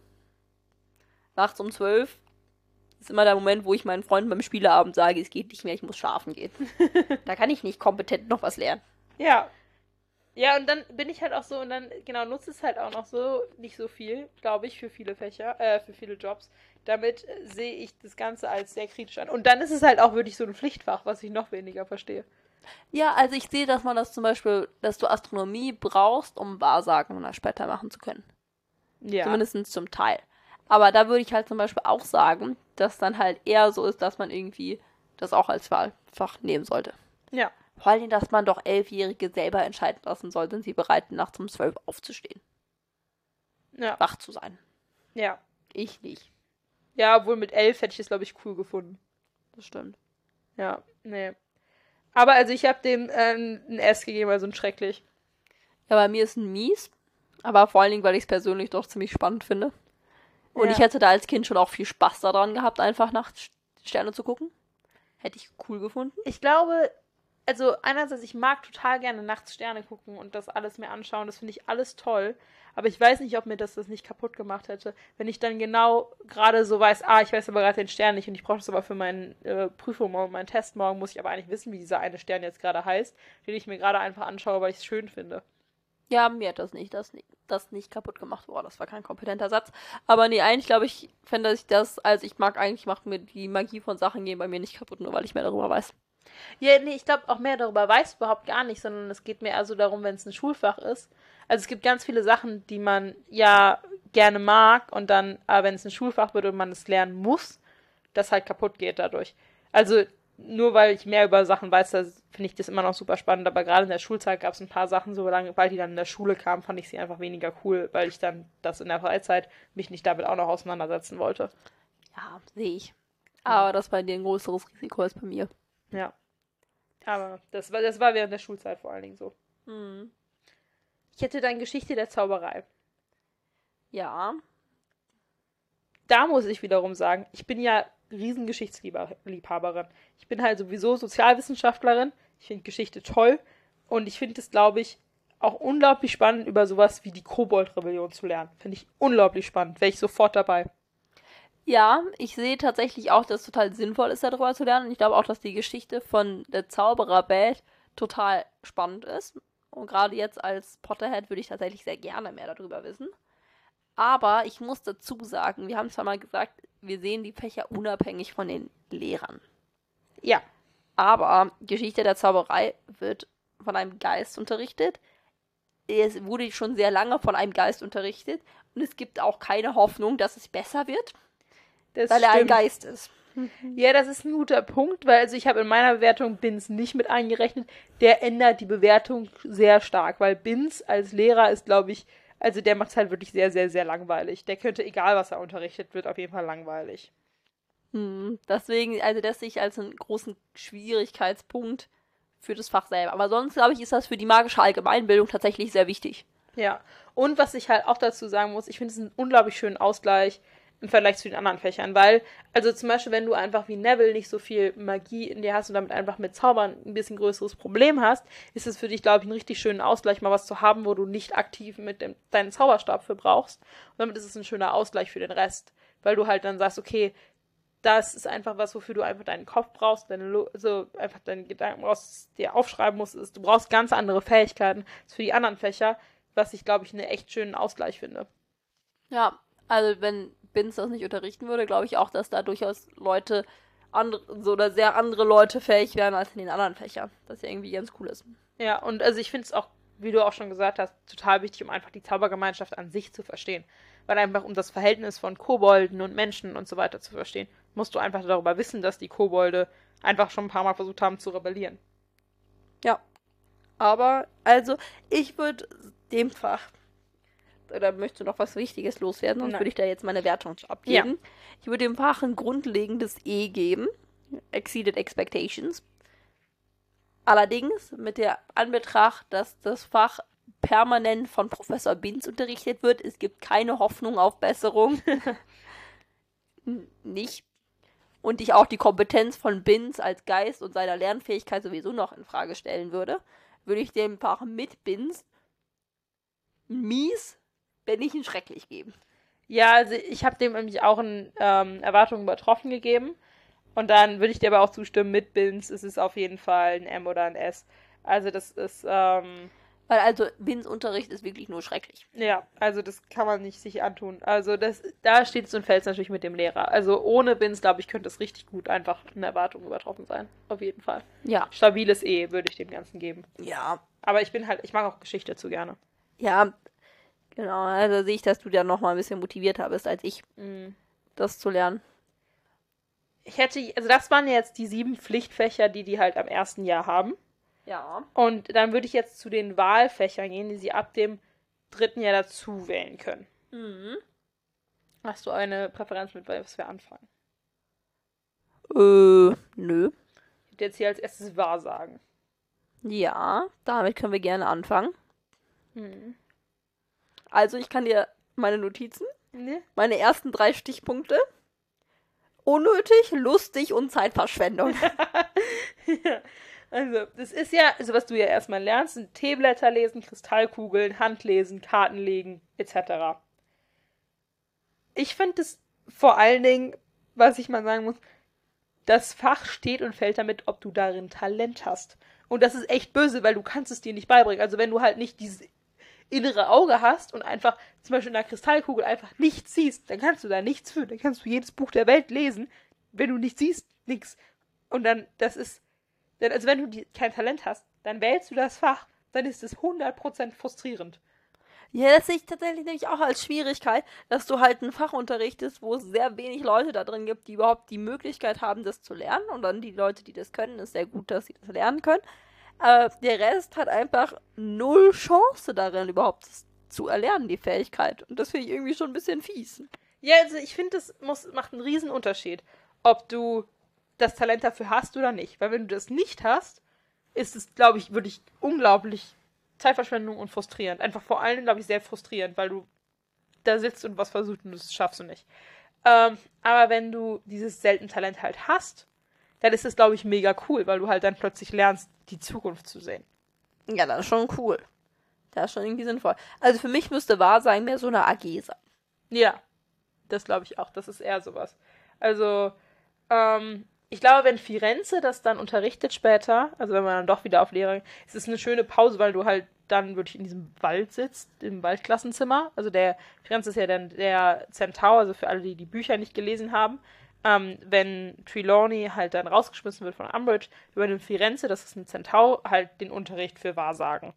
Nachts um zwölf ist immer der Moment, wo ich meinen Freunden beim Spieleabend sage, es geht nicht mehr, ich muss schlafen gehen. da kann ich nicht kompetent noch was lernen. Ja. Ja, und dann bin ich halt auch so und dann, genau, nutze es halt auch noch so, nicht so viel, glaube ich, für viele Fächer, äh, für viele Jobs. Damit sehe ich das Ganze als sehr kritisch an. Und dann ist es halt auch wirklich so ein Pflichtfach, was ich noch weniger verstehe. Ja, also ich sehe, dass man das zum Beispiel, dass du Astronomie brauchst, um Wahrsagen später machen zu können. Ja. Zumindest zum Teil. Aber da würde ich halt zum Beispiel auch sagen, dass dann halt eher so ist, dass man irgendwie das auch als Wahlfach nehmen sollte. Ja. Vor allem, dass man doch Elfjährige selber entscheiden lassen soll, sind sie bereit, nachts um zwölf aufzustehen. Ja. Wach zu sein. Ja. Ich nicht. Ja, obwohl mit elf hätte ich es, glaube ich, cool gefunden. Das stimmt. Ja, nee. Aber also ich habe dem äh, ein S gegeben, also ein schrecklich. Ja, bei mir ist ein Mies. Aber vor allen Dingen, weil ich es persönlich doch ziemlich spannend finde. Und Ja. ich hätte da als Kind schon auch viel Spaß daran gehabt, einfach nach Sterne zu gucken. Hätte ich cool gefunden. Ich glaube, also einerseits, ich mag total gerne nachts Sterne gucken und das alles mir anschauen. Das finde ich alles toll. Aber ich weiß nicht, ob mir das das nicht kaputt gemacht hätte, wenn ich dann genau gerade so weiß, ah, ich weiß aber gerade den Stern nicht und ich brauche das aber für meine äh, Prüfung morgen, meinen Test morgen, muss ich aber eigentlich wissen, wie dieser eine Stern jetzt gerade heißt, den ich mir gerade einfach anschaue, weil ich es schön finde. Ja, mir hat das nicht, das nicht, das nicht kaputt gemacht. Boah, das war kein kompetenter Satz. Aber nee, eigentlich glaube ich, fände ich das, also ich mag eigentlich, macht mir die Magie von Sachen gehen bei mir nicht kaputt, nur weil ich mehr darüber weiß. Ja, nee, ich glaube auch mehr darüber weiß überhaupt gar nicht, sondern es geht mir also darum, wenn es ein Schulfach ist. Also es gibt ganz viele Sachen, die man ja gerne mag und dann, aber wenn es ein Schulfach wird und man es lernen muss, das halt kaputt geht dadurch. Also nur weil ich mehr über Sachen weiß, da finde ich das immer noch super spannend, aber gerade in der Schulzeit gab es ein paar Sachen, so lange, weil die dann in der Schule kamen, fand ich sie einfach weniger cool, weil ich dann das in der Freizeit mich nicht damit auch noch auseinandersetzen wollte. Ja, sehe ich. Aber das bei dir ein größeres Risiko als bei mir. Ja. Aber das war, das war während der Schulzeit vor allen Dingen so. Hm. Ich hätte dann Geschichte der Zauberei. Ja. da muss ich wiederum sagen, ich bin ja Riesengeschichtsliebhaberin. Ich bin halt sowieso Sozialwissenschaftlerin. Ich finde Geschichte toll. Und ich finde es, glaube ich, auch unglaublich spannend, über sowas wie die Kobold-Rebellion zu lernen. Finde ich unglaublich spannend. Wäre ich sofort dabei. Ja, ich sehe tatsächlich auch, dass es total sinnvoll ist, darüber zu lernen. Und ich glaube auch, dass die Geschichte von der Zaubererwelt total spannend ist. Und gerade jetzt als Potterhead würde ich tatsächlich sehr gerne mehr darüber wissen. Aber ich muss dazu sagen, wir haben zwar mal gesagt, wir sehen die Fächer unabhängig von den Lehrern. Ja. Aber Geschichte der Zauberei wird von einem Geist unterrichtet. Es wurde schon sehr lange von einem Geist unterrichtet. Und es gibt auch keine Hoffnung, dass es besser wird, Das weil er ein stimmt. Geist ist. Ja, das ist ein guter Punkt, weil also ich habe in meiner Bewertung Bins nicht mit eingerechnet. Der ändert die Bewertung sehr stark, weil Bins als Lehrer ist, glaube ich, also der macht es halt wirklich sehr, sehr, sehr langweilig. Der könnte, egal was er unterrichtet, wird auf jeden Fall langweilig. Hm, deswegen, also das sehe ich als einen großen Schwierigkeitspunkt für das Fach selber. Aber sonst, glaube ich, ist das für die magische Allgemeinbildung tatsächlich sehr wichtig. Ja. Und was ich halt auch dazu sagen muss, ich finde es einen unglaublich schönen Ausgleich im Vergleich zu den anderen Fächern, weil, also zum Beispiel, wenn du einfach wie Neville nicht so viel Magie in dir hast und damit einfach mit Zaubern ein bisschen größeres Problem hast, ist es für dich, glaube ich, einen richtig schönen Ausgleich, mal was zu haben, wo du nicht aktiv mit dem, deinen Zauberstab für brauchst. Und damit ist es ein schöner Ausgleich für den Rest, weil du halt dann sagst, okay, das ist einfach was, wofür du einfach deinen Kopf brauchst, deine Lo also einfach deine Gedanken brauchst, dir aufschreiben musst. Ist, du brauchst ganz andere Fähigkeiten als für die anderen Fächer, was ich, glaube ich, einen echt schönen Ausgleich finde. Ja, also wenn Binz das nicht unterrichten würde, glaube ich auch, dass da durchaus Leute andere, so oder sehr andere Leute fähig wären als in den anderen Fächern. Das ja irgendwie ganz cool ist. Ja, und also ich finde es auch, wie du auch schon gesagt hast, total wichtig, um einfach die Zaubergemeinschaft an sich zu verstehen. Weil einfach um das Verhältnis von Kobolden und Menschen und so weiter zu verstehen, musst du einfach darüber wissen, dass die Kobolde einfach schon ein paar Mal versucht haben zu rebellieren. Ja. Aber, also, ich würde dem Fach. Oder möchtest du noch was Wichtiges loswerden? Sonst Nein. würde ich da jetzt meine Wertung abgeben. Ich würde dem Fach ein grundlegendes E geben. Exceeded Expectations. Allerdings mit der Anbetracht, dass das Fach permanent von Professor Binz unterrichtet wird. Es gibt keine Hoffnung auf Besserung. Nicht. Und ich auch die Kompetenz von Binz als Geist und seiner Lernfähigkeit sowieso noch in Frage stellen würde, würde ich dem Fach mit Binz mies, wenn nicht ein schrecklich geben. Ja, also ich habe dem nämlich auch ein ähm, Erwartungen übertroffen gegeben. Und dann würde ich dir aber auch zustimmen, mit Bins ist es auf jeden Fall ein M oder ein S. Also das ist, ähm, Weil also Bins-Unterricht ist wirklich nur schrecklich. ja, also das kann man nicht sich antun. Also das, da steht es und fällt natürlich mit dem Lehrer. Also ohne Bins, glaube ich, könnte es richtig gut einfach eine Erwartung übertroffen sein. Auf jeden Fall. Ja. Stabiles E würde ich dem Ganzen geben. Ja. Aber ich bin halt, ich mag auch Geschichte zu gerne. Ja, genau. Also sehe ich, dass du da noch mal ein bisschen motivierter bist als ich, Mhm. das zu lernen. Ich hätte, also das waren jetzt die sieben Pflichtfächer, die die halt am ersten Jahr haben. Ja. Und dann würde ich jetzt zu den Wahlfächern gehen, die sie ab dem dritten Jahr dazu wählen können. Mhm. Hast du eine Präferenz mit, was wir anfangen? Äh, nö. Ich würde jetzt hier als erstes Wahrsagen. Ja, damit können wir gerne anfangen. Hm. Also, ich kann dir meine Notizen, Ne? meine ersten drei Stichpunkte. Unnötig, lustig und Zeitverschwendung. ja. Also, das ist ja, also was du ja erstmal lernst, sind Teeblätter lesen, Kristallkugeln, Handlesen, Karten legen, etc. Ich finde es vor allen Dingen, was ich mal sagen muss, das Fach steht und fällt damit, ob du darin Talent hast. Und das ist echt böse, weil du kannst es dir nicht beibringen. Also wenn du halt nicht dieses innere Auge hast und einfach zum Beispiel in der Kristallkugel einfach nichts siehst, dann kannst du da nichts für. Dann kannst du jedes Buch der Welt lesen. Wenn du nichts siehst, nix. Und dann, das ist, denn also wenn du die, kein Talent hast, dann wählst du das Fach, dann ist es 100% frustrierend. Ja, das sehe ich tatsächlich nämlich auch als Schwierigkeit, dass du halt einen Fach unterrichtest, wo es sehr wenig Leute da drin gibt, die überhaupt die Möglichkeit haben, das zu lernen. Und dann die Leute, die das können, ist sehr gut, dass sie das lernen können. Aber der Rest hat einfach null Chance darin, überhaupt zu erlernen, die Fähigkeit. Und das finde ich irgendwie schon ein bisschen fies. Ja, also ich finde, das muss, macht einen riesen Unterschied, ob du das Talent dafür hast oder nicht. Weil wenn du das nicht hast, ist es, glaube ich, wirklich unglaublich Zeitverschwendung und frustrierend. Einfach vor allem, glaube ich, sehr frustrierend, weil du da sitzt und was versuchst und das schaffst du nicht. Ähm, aber wenn du dieses seltene Talent halt hast, dann ist es, glaube ich, mega cool, weil du halt dann plötzlich lernst, die Zukunft zu sehen. Ja, das ist schon cool. Das ist schon irgendwie sinnvoll. Also für mich müsste Wahrsein mehr so eine AG sein. Ja, das glaube ich auch. Das ist eher sowas. Also, ähm, ich glaube, wenn Firenze das dann unterrichtet später, also wenn man dann doch wieder auf Lehrer, ist es eine schöne Pause, weil du halt dann wirklich in diesem Wald sitzt, im Waldklassenzimmer. Also der Firenze ist ja dann der Centaur, also für alle, die die Bücher nicht gelesen haben. Ähm, wenn Trelawney halt dann rausgeschmissen wird von Umbridge, übernimmt Firenze, das ist ein Centaur, halt den Unterricht für Wahrsagen.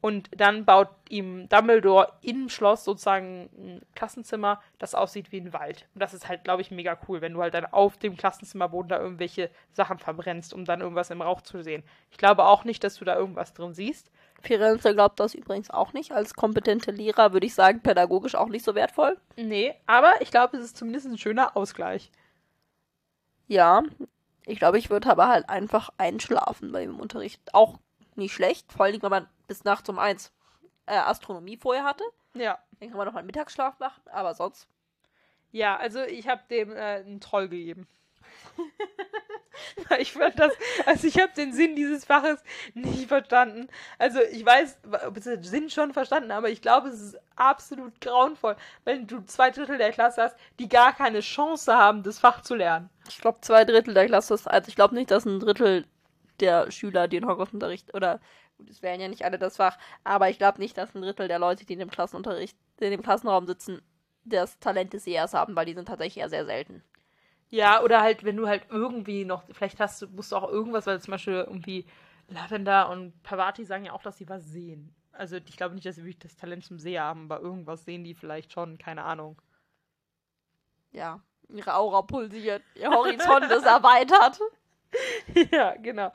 Und dann baut ihm Dumbledore im Schloss sozusagen ein Klassenzimmer, das aussieht wie ein Wald. Und das ist halt, glaube ich, mega cool, wenn du halt dann auf dem Klassenzimmerboden da irgendwelche Sachen verbrennst, um dann irgendwas im Rauch zu sehen. Ich glaube auch nicht, dass du da irgendwas drin siehst. Firenze glaubt das übrigens auch nicht. Als kompetente Lehrer würde ich sagen, pädagogisch auch nicht so wertvoll. Nee, aber ich glaube, es ist zumindest ein schöner Ausgleich. Ja, ich glaube, ich würde aber halt einfach einschlafen bei dem Unterricht. Auch nicht schlecht, vor allem, wenn man bis nachts um eins äh, Astronomie vorher hatte. Ja. Dann kann man noch mal einen Mittagsschlaf machen, aber sonst. Ja, also ich habe dem äh, einen Troll gegeben. ich fand das, also ich habe den Sinn dieses Faches nicht verstanden. Also ich weiß, den Sinn schon verstanden, aber ich glaube, es ist absolut grauenvoll, wenn du zwei Drittel der Klasse hast, die gar keine Chance haben, das Fach zu lernen. Ich glaube, zwei Drittel der Klasse ist, also ich glaube nicht, dass ein Drittel der Schüler den Hogwarts-Unterricht oder gut, es wären ja nicht alle das Fach, aber ich glaube nicht, dass ein Drittel der Leute, die in dem Klassenunterricht, in dem Klassenraum sitzen, das Talent des Sehers haben, weil die sind tatsächlich eher sehr selten. Ja, oder halt, wenn du halt irgendwie noch, vielleicht hast du, musst du auch irgendwas, weil zum Beispiel irgendwie Lavender und Pavati sagen ja auch, dass sie was sehen. Also ich glaube nicht, dass sie wirklich das Talent zum Seher haben, aber irgendwas sehen die vielleicht schon, keine Ahnung. Ja, ihre Aura pulsiert, ihr Horizont ist erweitert. ja, genau.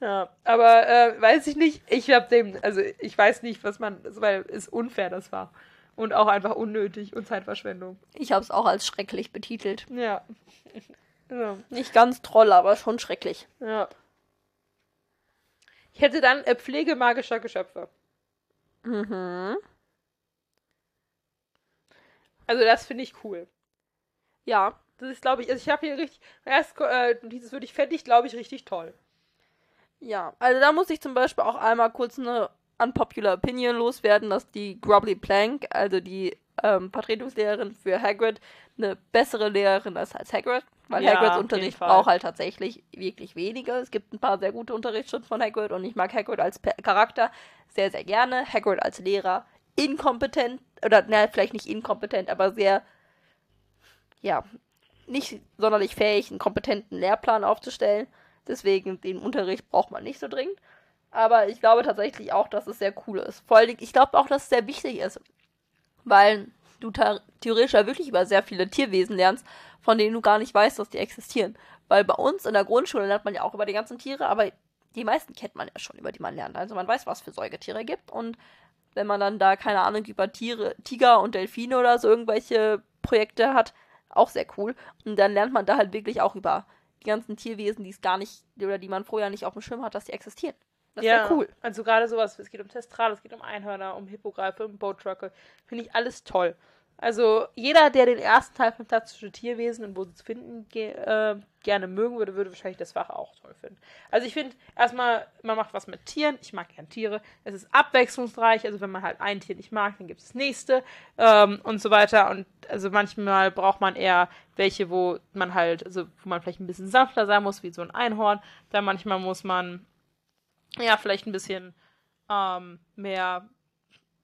Ja, aber äh, weiß ich nicht, ich habe dem, also ich weiß nicht, was man, weil es unfair das war. Und auch einfach unnötig und Zeitverschwendung. Ich habe es auch als schrecklich betitelt. Ja. ja. Nicht ganz toll, aber schon schrecklich. Ja. Ich hätte dann äh, Pflege magischer Geschöpfe. Mhm. Also das finde ich cool. Ja. Das ist, glaube ich, also ich habe hier richtig, erst äh, dieses würde ich fände ich, glaube ich, richtig toll. Ja, also da muss ich zum Beispiel auch einmal kurz eine unpopular Opinion loswerden, dass die Grubbly Plank, also die ähm, Vertretungslehrerin für Hagrid eine bessere Lehrerin ist als Hagrid, weil Ja, Hagrids Unterricht braucht halt tatsächlich wirklich weniger. Es gibt ein paar sehr gute Unterrichtsstunden von Hagrid und ich mag Hagrid als Charakter sehr, sehr gerne. Hagrid als Lehrer inkompetent, oder na, vielleicht nicht inkompetent, aber sehr, ja, nicht sonderlich fähig, einen kompetenten Lehrplan aufzustellen. Deswegen den Unterricht braucht man nicht so dringend. Aber ich glaube tatsächlich auch, dass es sehr cool ist. Vor allem, ich glaube auch, dass es sehr wichtig ist. Weil du theoretisch ja wirklich über sehr viele Tierwesen lernst, von denen du gar nicht weißt, dass die existieren. Weil bei uns in der Grundschule lernt man ja auch über die ganzen Tiere, aber die meisten kennt man ja schon, über die man lernt. Also man weiß, was für Säugetiere gibt. Und wenn man dann da, keine Ahnung, über Tiere, Tiger und Delfine oder so irgendwelche Projekte hat, auch sehr cool. Und dann lernt man da halt wirklich auch über die ganzen Tierwesen, die es gar nicht, oder die man vorher nicht auf dem Schirm hat, dass die existieren. Das ja cool. Also gerade sowas, es geht um Testrale, es geht um Einhörner, um Hippogreife, um Boatruckle. Finde ich alles toll. Also jeder, der den ersten Teil Fantastische Tierwesen und wo sie zu finden ge äh, gerne mögen würde, würde wahrscheinlich das Fach auch toll finden. Also ich finde erstmal, man macht was mit Tieren. Ich mag gern Tiere. Es ist abwechslungsreich. Also wenn man halt ein Tier nicht mag, dann gibt es das nächste ähm, und so weiter. Und also manchmal braucht man eher welche, wo man halt, also wo man vielleicht ein bisschen sanfter sein muss, wie so ein Einhorn. Dann manchmal muss man ja, vielleicht ein bisschen ähm, mehr,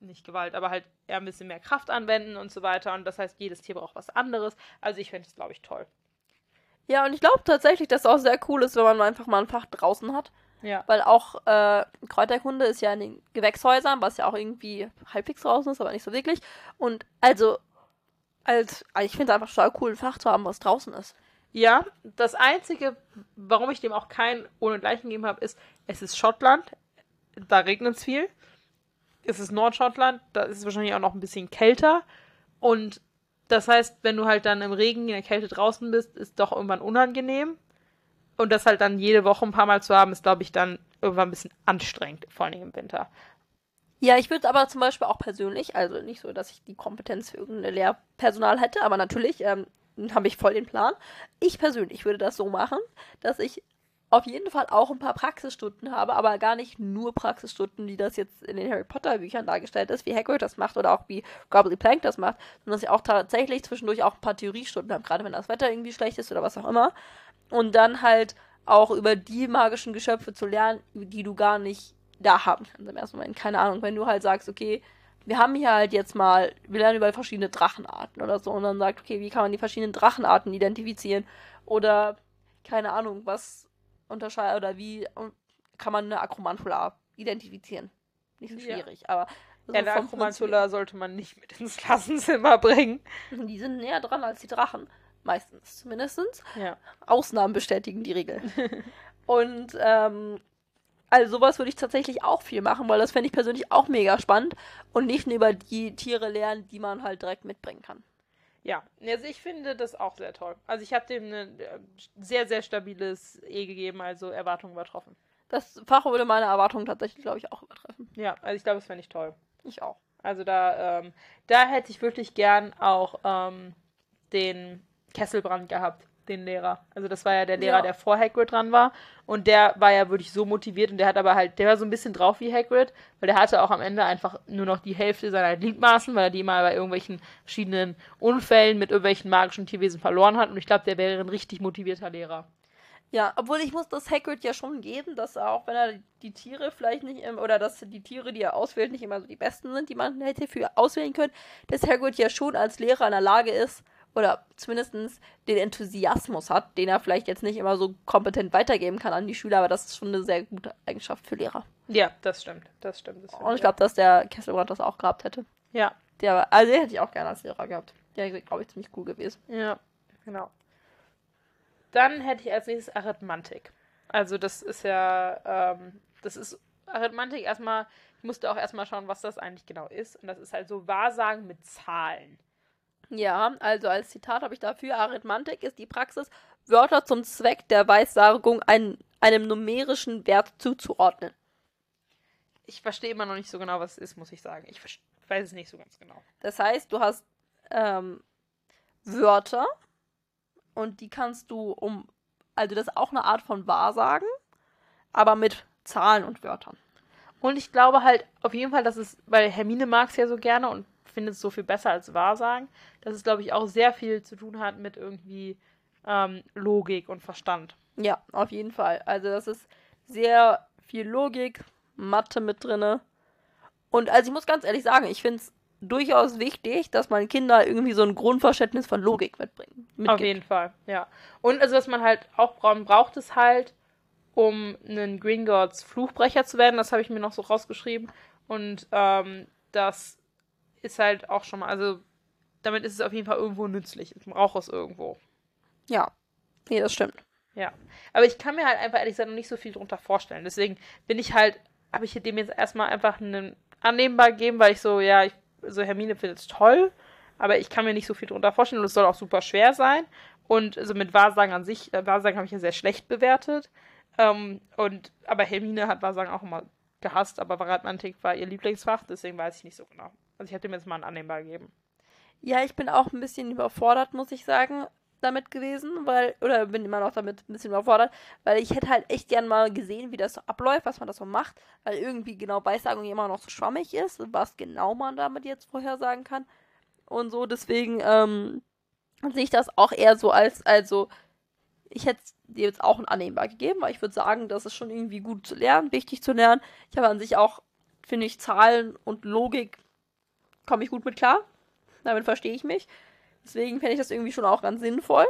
nicht Gewalt, aber halt eher ein bisschen mehr Kraft anwenden und so weiter. Und das heißt, jedes Tier braucht was anderes. Also ich finde es, glaube ich, toll. Ja, und ich glaube tatsächlich, dass es auch sehr cool ist, wenn man einfach mal ein Fach draußen hat. Ja. Weil auch äh, Kräuterkunde ist ja in den Gewächshäusern, was ja auch irgendwie halbwegs draußen ist, aber nicht so wirklich. Und also, als, also ich finde es einfach total cool, ein Fach zu haben, was draußen ist. Ja, das Einzige, warum ich dem auch kein ohne Gleichen gegeben habe, ist, es ist Schottland. Da regnet es viel. Es ist Nordschottland. Da ist es wahrscheinlich auch noch ein bisschen kälter. Und das heißt, wenn du halt dann im Regen in der Kälte draußen bist, ist doch irgendwann unangenehm. Und das halt dann jede Woche ein paar Mal zu haben, ist, glaube ich, dann irgendwann ein bisschen anstrengend, vor allem im Winter. Ja, ich würde aber zum Beispiel auch persönlich, also nicht so, dass ich die Kompetenz für irgendein Lehrpersonal hätte, aber natürlich ähm, habe ich voll den Plan. Ich persönlich würde das so machen, dass ich auf jeden Fall auch ein paar Praxisstunden habe, aber gar nicht nur Praxisstunden, wie das jetzt in den Harry Potter Büchern dargestellt ist, wie Hagrid das macht oder auch wie Gobbly Plank das macht, sondern dass ich auch tatsächlich zwischendurch auch ein paar Theoriestunden habe, gerade wenn das Wetter irgendwie schlecht ist oder was auch immer. Und dann halt auch über die magischen Geschöpfe zu lernen, die du gar nicht da haben kannst im ersten Moment. Keine Ahnung, wenn du halt sagst, okay, wir haben hier halt jetzt mal, wir lernen über verschiedene Drachenarten oder so und dann sagt, okay, wie kann man die verschiedenen Drachenarten identifizieren oder keine Ahnung, was unterscheidet oder wie kann man eine Akromantula identifizieren. Nicht so Ja. schwierig, aber so Ja, eine Akromantula sollte man nicht mit ins Klassenzimmer bringen. Die sind näher dran als die Drachen. Meistens zumindestens. Ja. Ausnahmen bestätigen die Regel. Und ähm, also sowas würde ich tatsächlich auch viel machen, weil das fände ich persönlich auch mega spannend und nicht nur über die Tiere lernen, die man halt direkt mitbringen kann. Ja, also ich finde das auch sehr toll. Also ich habe dem ein äh, sehr, sehr stabiles E gegeben, also Erwartungen übertroffen. Das Fach würde meine Erwartungen tatsächlich, glaube ich, auch übertreffen. Ja, also ich glaube, das fände ich toll. Ich auch. Also da, ähm, da hätte ich wirklich gern auch ähm, den Kesselbrand gehabt, den Lehrer. Also das war ja der Lehrer, Ja. der vor Hagrid dran war. Und der war ja wirklich so motiviert und der hat aber halt, der war so ein bisschen drauf wie Hagrid, weil der hatte auch am Ende einfach nur noch die Hälfte seiner Gliedmaßen, weil er die mal bei irgendwelchen verschiedenen Unfällen mit irgendwelchen magischen Tierwesen verloren hat. Und ich glaube, der wäre ein richtig motivierter Lehrer. Ja, obwohl ich muss das Hagrid ja schon geben, dass er auch wenn er die Tiere vielleicht nicht im, oder dass die Tiere, die er auswählt, nicht immer so die besten sind, die man hätte für auswählen können, dass Hagrid ja schon als Lehrer in der Lage ist oder zumindest den Enthusiasmus hat, den er vielleicht jetzt nicht immer so kompetent weitergeben kann an die Schüler, aber das ist schon eine sehr gute Eigenschaft für Lehrer. Ja, das stimmt. Das stimmt. Das Und ich glaube, dass der Kesselbrand das auch gehabt hätte. Ja, Der, also den hätte ich auch gerne als Lehrer gehabt. Der wäre, glaube ich, ziemlich cool gewesen. Ja, genau. Dann hätte ich als nächstes Arithmantik. Also das ist ja, ähm, das ist Arithmantik erstmal, ich musste auch erstmal schauen, was das eigentlich genau ist. Und das ist halt so Wahrsagen mit Zahlen. Ja, also als Zitat habe ich dafür, Arithmantik ist die Praxis, Wörter zum Zweck der Weissagung ein, einem numerischen Wert zuzuordnen. Ich verstehe immer noch nicht so genau, was es ist, muss ich sagen. Ich weiß es nicht so ganz genau. Das heißt, du hast ähm, Wörter und die kannst du um, also das ist auch eine Art von Wahrsagen, aber mit Zahlen und Wörtern. Und ich glaube halt auf jeden Fall, dass es, weil Hermine mag es ja so gerne und finde es so viel besser als Wahrsagen, dass es, glaube ich, auch sehr viel zu tun hat mit irgendwie ähm, Logik und Verstand. Ja, auf jeden Fall. Also das ist sehr viel Logik, Mathe mit drinne. Und also ich muss ganz ehrlich sagen, ich finde es durchaus wichtig, dass man Kinder irgendwie so ein Grundverständnis von Logik mitbringen. Mitgibt. Auf jeden Fall, ja. Und also was man halt auch braucht, braucht es halt, um einen Gringotts Fluchbrecher zu werden. Das habe ich mir noch so rausgeschrieben. Und ähm, das ist halt auch schon mal, also damit ist es auf jeden Fall irgendwo nützlich. Man braucht es irgendwo. Ja, nee, das stimmt. Ja, aber ich kann mir halt einfach ehrlich gesagt noch nicht so viel drunter vorstellen. Deswegen bin ich halt, habe ich dem jetzt erstmal einfach einen annehmbar gegeben, weil ich so, ja, ich, so Hermine findet es toll, aber ich kann mir nicht so viel drunter vorstellen und es soll auch super schwer sein. Und also mit Wahrsagen an sich, äh, Wahrsagen habe ich ja sehr schlecht bewertet. Ähm, und, aber Hermine hat Wahrsagen auch immer gehasst, aber Mathematik war ihr Lieblingsfach, deswegen weiß ich nicht so genau. Also ich habe dem jetzt mal einen annehmbar gegeben. Ja, ich bin auch ein bisschen überfordert, muss ich sagen damit gewesen, weil, oder bin immer noch damit ein bisschen überfordert, weil ich hätte halt echt gern mal gesehen, wie das so abläuft, was man das so macht, weil irgendwie genau Weissagung immer noch so schwammig ist, was genau man damit jetzt vorhersagen kann und so, deswegen, ähm, sehe ich das auch eher so als, also, ich hätte dir jetzt auch ein annehmbar gegeben, weil ich würde sagen, das ist schon irgendwie gut zu lernen, wichtig zu lernen. Ich habe an sich auch, finde ich, Zahlen und Logik komme ich gut mit klar. Damit verstehe ich mich. Deswegen fände ich das irgendwie schon auch ganz sinnvoll.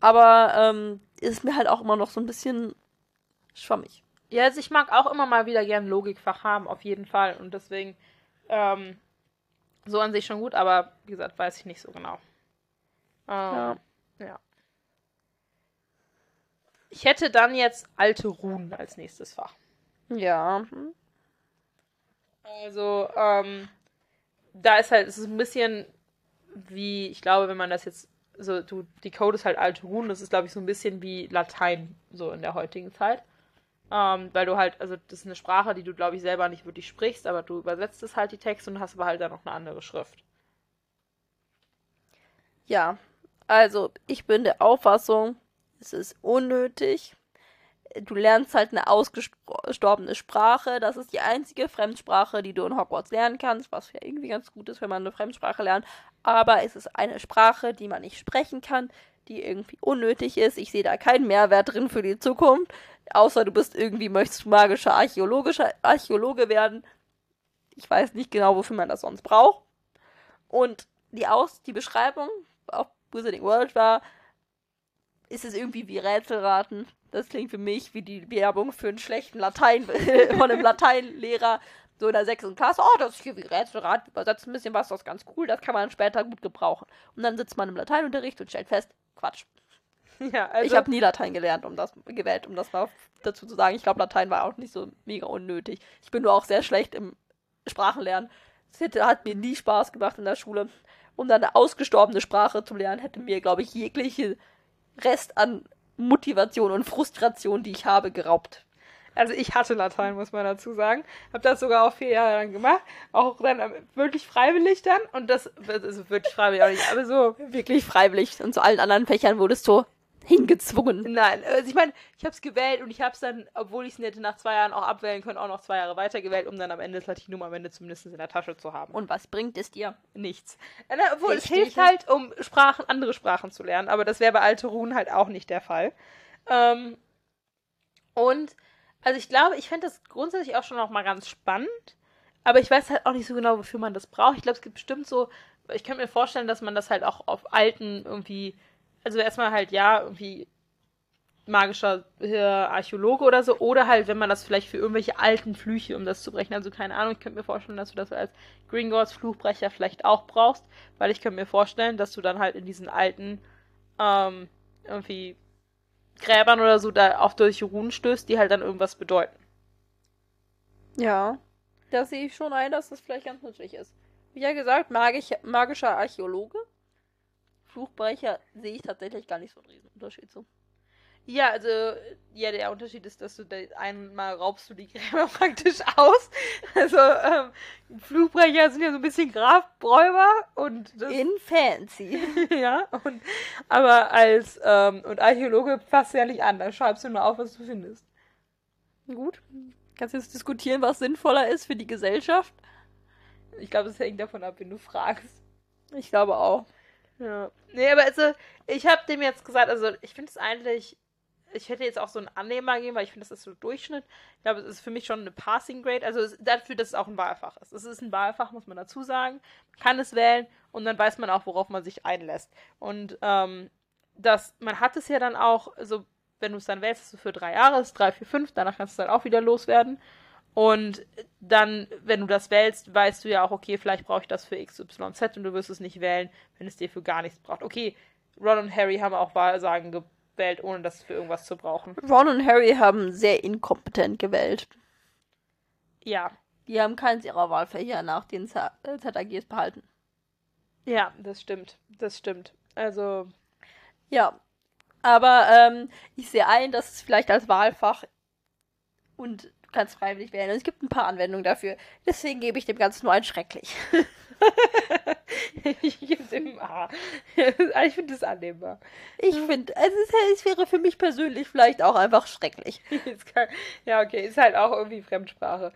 Aber ähm, ist mir halt auch immer noch so ein bisschen schwammig. Ja, also ich mag auch immer mal wieder gern Logikfach haben, auf jeden Fall. Und deswegen ähm, so an sich schon gut, aber wie gesagt, weiß ich nicht so genau. Ähm, ja. ja. Ich hätte dann jetzt alte Runen als nächstes Fach. Ja. Also, ähm, da ist halt, es ist ein bisschen wie, ich glaube, wenn man das jetzt, so, du, die Code ist halt alte Runen, das ist, glaube ich, so ein bisschen wie Latein, so in der heutigen Zeit. Ähm, weil du halt, also das ist eine Sprache, die du, glaube ich, selber nicht wirklich sprichst, aber du übersetzt es halt die Texte und hast aber halt dann noch eine andere Schrift. Ja, also ich bin der Auffassung, es ist unnötig du lernst halt eine ausgestorbene Sprache. Das ist die einzige Fremdsprache, die du in Hogwarts lernen kannst, was ja irgendwie ganz gut ist, wenn man eine Fremdsprache lernt. Aber es ist eine Sprache, die man nicht sprechen kann, die irgendwie unnötig ist. Ich sehe da keinen Mehrwert drin für die Zukunft. Außer du bist irgendwie, möchtest magischer archäologischer Archäologe werden. Ich weiß nicht genau, wofür man das sonst braucht. Und die Aus, die Beschreibung auf Wizarding World war, ist es irgendwie wie Rätselraten. Das klingt für mich wie die Werbung für einen schlechten Latein von einem Lateinlehrer so in der sechsten Klasse. Oh, das ist hier wie Rätselrat, übersetzt ein bisschen was, das ist ganz cool, das kann man später gut gebrauchen. Und dann sitzt man im Lateinunterricht und stellt fest, Quatsch. Ja, also ich habe nie Latein gelernt, um das gewählt, um das mal dazu zu sagen. Ich glaube, Latein war auch nicht so mega unnötig. Ich bin nur auch sehr schlecht im Sprachenlernen. Es hat mir nie Spaß gemacht in der Schule. Um dann eine ausgestorbene Sprache zu lernen, hätte mir, glaube ich, jegliche Rest an Motivation und Frustration, die ich habe, geraubt. Also ich hatte Latein, muss man dazu sagen. Hab das sogar auch vier Jahre lang gemacht. Auch dann wirklich freiwillig dann. Und das, also wirklich freiwillig auch nicht, aber so. Wirklich freiwillig. Und zu allen anderen Fächern wurdest du hingezwungen. Nein, also ich meine, ich habe es gewählt und ich habe es dann, obwohl ich es hätte nach zwei Jahren auch abwählen können, auch noch zwei Jahre weitergewählt, um dann am Ende das Latinum am Ende zumindest in der Tasche zu haben. Und was bringt es dir? Nichts. Äh, na, obwohl es hilft halt, um Sprachen, andere Sprachen zu lernen, aber das wäre bei Alte Runen halt auch nicht der Fall. Ähm, und, also ich glaube, ich fände das grundsätzlich auch schon noch mal ganz spannend, aber ich weiß halt auch nicht so genau, wofür man das braucht. Ich glaube, es gibt bestimmt so, ich könnte mir vorstellen, dass man das halt auch auf alten irgendwie also erstmal halt ja, irgendwie magischer äh, Archäologe oder so, oder halt, wenn man das vielleicht für irgendwelche alten Flüche, um das zu brechen, also keine Ahnung, ich könnte mir vorstellen, dass du das als Gringotts Fluchbrecher vielleicht auch brauchst, weil ich könnte mir vorstellen, dass du dann halt in diesen alten, ähm, irgendwie Gräbern oder so da auf solche Runen stößt, die halt dann irgendwas bedeuten. Ja, da sehe ich schon ein, dass das vielleicht ganz nützlich ist. Wie ja gesagt, magisch, magischer Archäologe. Fluchbrecher sehe ich tatsächlich gar nicht so einen Riesenunterschied zu. Ja, also, ja, der Unterschied ist, dass du einmal raubst du die Gräber praktisch aus. Also, ähm, Flugbrecher sind ja so ein bisschen Grafbräuber und das, In fancy. ja, und, aber als, ähm, und Archäologe passt ja nicht an, da schreibst du nur auf, was du findest. Gut. Kannst du jetzt diskutieren, was sinnvoller ist für die Gesellschaft? Ich glaube, es hängt davon ab, wenn du fragst. Ich glaube auch. Ja. Nee, aber also, ich habe dem jetzt gesagt, also ich finde es eigentlich, ich hätte jetzt auch so einen Annehmer gegeben, weil ich finde, das ist so Durchschnitt. Ich glaube, es ist für mich schon eine Passing Grade, also es, dafür, dass es auch ein Wahlfach ist. Es ist ein Wahlfach, muss man dazu sagen. Man kann es wählen und dann weiß man auch, worauf man sich einlässt. Und ähm, das, man hat es ja dann auch, also wenn du es dann wählst, für drei Jahre, ist drei, vier, fünf, danach kannst du es dann auch wieder loswerden. Und dann, wenn du das wählst, weißt du ja auch, okay, vielleicht brauche ich das für XYZ und du wirst es nicht wählen, wenn es dir für gar nichts braucht. Okay, Ron und Harry haben auch Wahlsagen gewählt, ohne das für irgendwas zu brauchen. Ron und Harry haben sehr inkompetent gewählt. Ja. Die haben keins ihrer Wahlfächer nach den ZAGs behalten. Ja, das stimmt. Das stimmt. Also. Ja. Aber ähm, ich sehe ein, dass es vielleicht als Wahlfach und kannst freiwillig wählen. Und es gibt ein paar Anwendungen dafür. Deswegen gebe ich dem Ganzen nur ein schrecklich. ich gebe dem A. ich finde das annehmbar. Ich finde, also es, es, wäre für mich persönlich vielleicht auch einfach schrecklich. ja, okay, ist halt auch irgendwie Fremdsprache.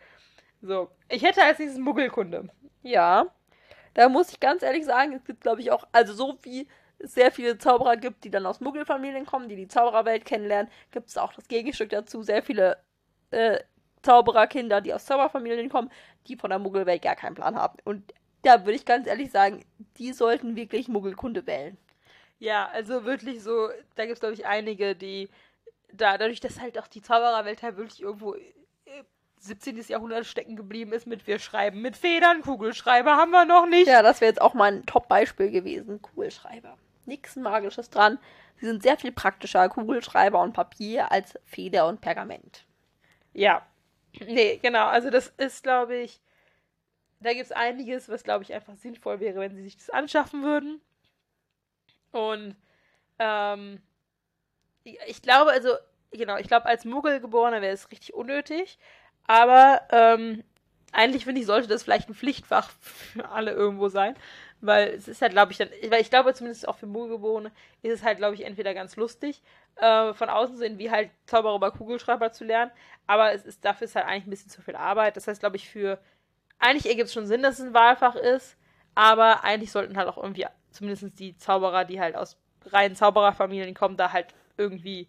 So, ich hätte als nächstes Muggelkunde. Ja, da muss ich ganz ehrlich sagen, es gibt, glaube ich, auch, also so wie es sehr viele Zauberer gibt, die dann aus Muggelfamilien kommen, die die Zaubererwelt kennenlernen, gibt es auch das Gegenstück dazu, sehr viele äh, Zaubererkinder, die aus Zauberfamilien kommen, die von der Muggelwelt gar keinen Plan haben. Und da würde ich ganz ehrlich sagen, die sollten wirklich Muggelkunde wählen. Ja, also wirklich so, da gibt es glaube ich einige, die da, dadurch, dass halt auch die Zaubererwelt halt wirklich irgendwo 17. Jahrhundert stecken geblieben ist mit wir schreiben mit Federn, Kugelschreiber haben wir noch nicht. Ja, das wäre jetzt auch mal ein Top-Beispiel gewesen, Kugelschreiber. Nichts Magisches dran. Sie sind sehr viel praktischer, Kugelschreiber und Papier, als Feder und Pergament. Ja, Nee, genau. Also das ist, glaube ich, da gibt es einiges, was, glaube ich, einfach sinnvoll wäre, wenn sie sich das anschaffen würden. Und ähm, ich glaube, also, genau, ich glaube, als Muggelgeborener wäre es richtig unnötig. Aber ähm, eigentlich finde ich, sollte das vielleicht ein Pflichtfach für alle irgendwo sein. Weil es ist halt, glaube ich, dann, weil ich glaube zumindest auch für Muggelgeborene ist es halt, glaube ich, entweder ganz lustig, äh, von außen sehen, wie halt Zauberer über Kugelschreiber zu lernen, aber es ist, dafür ist halt eigentlich ein bisschen zu viel Arbeit. Das heißt, glaube ich, für, eigentlich ergibt es schon Sinn, dass es ein Wahlfach ist, aber eigentlich sollten halt auch irgendwie, zumindest die Zauberer, die halt aus reinen Zaubererfamilien kommen, da halt irgendwie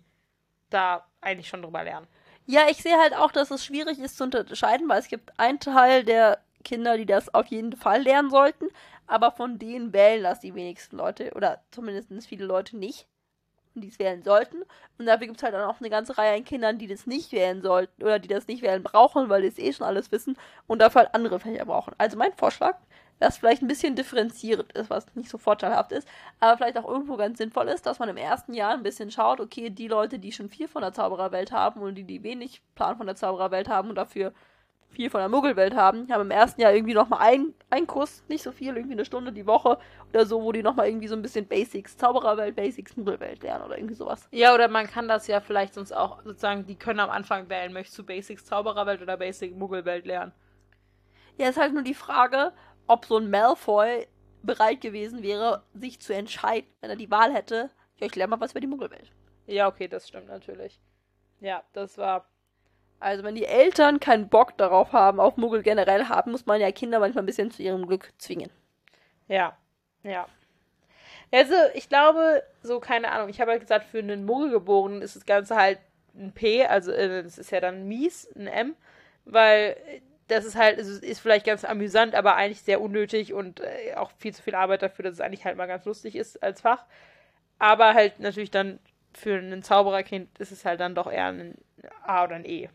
da eigentlich schon drüber lernen. Ja, ich sehe halt auch, dass es schwierig ist zu unterscheiden, weil es gibt einen Teil der Kinder, die das auf jeden Fall lernen sollten, aber von denen wählen das die wenigsten Leute oder zumindest viele Leute nicht, die es wählen sollten. Und dafür gibt es halt dann auch eine ganze Reihe an Kindern, die das nicht wählen sollten oder die das nicht wählen brauchen, weil die es eh schon alles wissen und dafür halt andere Fächer brauchen. Also mein Vorschlag, das vielleicht ein bisschen differenziert ist, was nicht so vorteilhaft ist, aber vielleicht auch irgendwo ganz sinnvoll ist, dass man im ersten Jahr ein bisschen schaut, okay, die Leute, die schon viel von der Zaubererwelt haben und die, die wenig Plan von der Zaubererwelt haben und dafür viel von der Muggelwelt haben, haben im ersten Jahr irgendwie nochmal einen, einen Kurs, nicht so viel, irgendwie eine Stunde die Woche oder so, wo die nochmal irgendwie so ein bisschen Basics, Zaubererwelt, Basics, Muggelwelt lernen oder irgendwie sowas. Ja, oder man kann das ja vielleicht sonst auch sozusagen, die können am Anfang wählen, möchtest du Basics Zaubererwelt oder Basic Muggelwelt lernen? Ja, ist halt nur die Frage, ob so ein Malfoy bereit gewesen wäre, sich zu entscheiden, wenn er die Wahl hätte, ja, ich lerne mal was über die Muggelwelt. Ja, okay, das stimmt natürlich. Ja, das war also wenn die Eltern keinen Bock darauf haben, auf Muggel generell haben, muss man ja Kinder manchmal ein bisschen zu ihrem Glück zwingen. Ja, ja. Also ich glaube, so keine Ahnung, ich habe halt gesagt, für einen Muggelgeborenen ist das Ganze halt ein P, also äh, das ist ja dann mies, ein M, weil das ist halt, es ist vielleicht ganz amüsant, aber eigentlich sehr unnötig und äh, auch viel zu viel Arbeit dafür, dass es eigentlich halt mal ganz lustig ist als Fach. Aber halt natürlich dann für ein Zaubererkind ist es halt dann doch eher ein A oder ein E.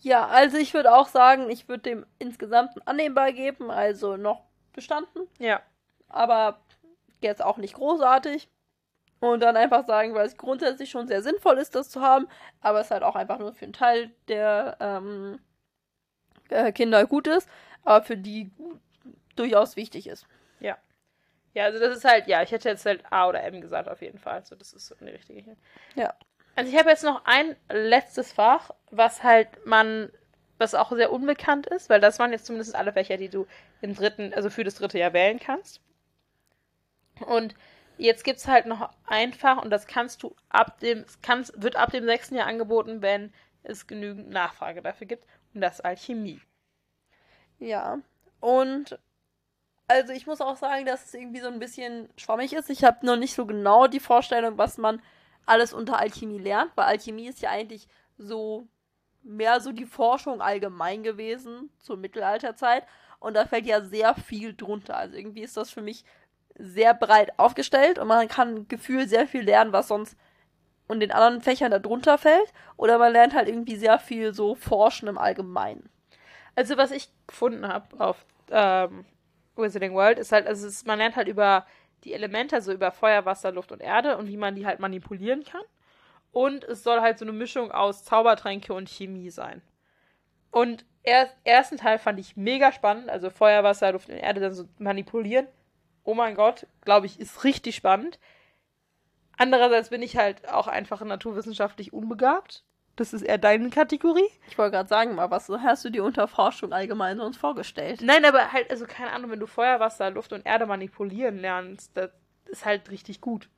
Ja, also ich würde auch sagen, ich würde dem insgesamt annehmbar geben, also noch bestanden. Ja. Aber jetzt auch nicht großartig. Und dann einfach sagen, weil es grundsätzlich schon sehr sinnvoll ist, das zu haben, aber es halt auch einfach nur für einen Teil der ähm, äh, Kinder gut ist, aber für die durchaus wichtig ist. Ja. Ja, also das ist halt, ja, ich hätte jetzt halt A oder M gesagt auf jeden Fall. Also das ist so eine richtige. Ja. Also ich habe jetzt noch ein letztes Fach, was halt man, was auch sehr unbekannt ist, weil das waren jetzt zumindest alle Fächer, die du im dritten, also für das dritte Jahr wählen kannst. Und jetzt gibt es halt noch ein Fach und das kannst du ab dem, kannst, wird ab dem sechsten Jahr angeboten, wenn es genügend Nachfrage dafür gibt. Und das ist Alchemie. Ja. Und also ich muss auch sagen, dass es irgendwie so ein bisschen schwammig ist. Ich habe noch nicht so genau die Vorstellung, was man alles unter Alchemie lernt, weil Alchemie ist ja eigentlich so mehr so die Forschung allgemein gewesen zur Mittelalterzeit und da fällt ja sehr viel drunter. Also irgendwie ist das für mich sehr breit aufgestellt und man kann Gefühl sehr viel lernen, was sonst und den anderen Fächern da drunter fällt oder man lernt halt irgendwie sehr viel so Forschen im Allgemeinen. Also was ich gefunden habe auf ähm, Wizarding World ist halt, also es, man lernt halt über die Elemente, also über Feuer, Wasser, Luft und Erde und wie man die halt manipulieren kann. Und es soll halt so eine Mischung aus Zaubertränke und Chemie sein. Und er, ersten Teil fand ich mega spannend, also Feuer, Wasser, Luft und Erde dann so manipulieren. Oh mein Gott, glaube ich, ist richtig spannend. Andererseits bin ich halt auch einfach naturwissenschaftlich unbegabt. Das ist eher deine Kategorie. Ich wollte gerade sagen, mal, was hast du dir unter Forschung allgemein sonst vorgestellt? Nein, aber halt, also keine Ahnung, wenn du Feuer, Wasser, Luft und Erde manipulieren lernst, das ist halt richtig gut.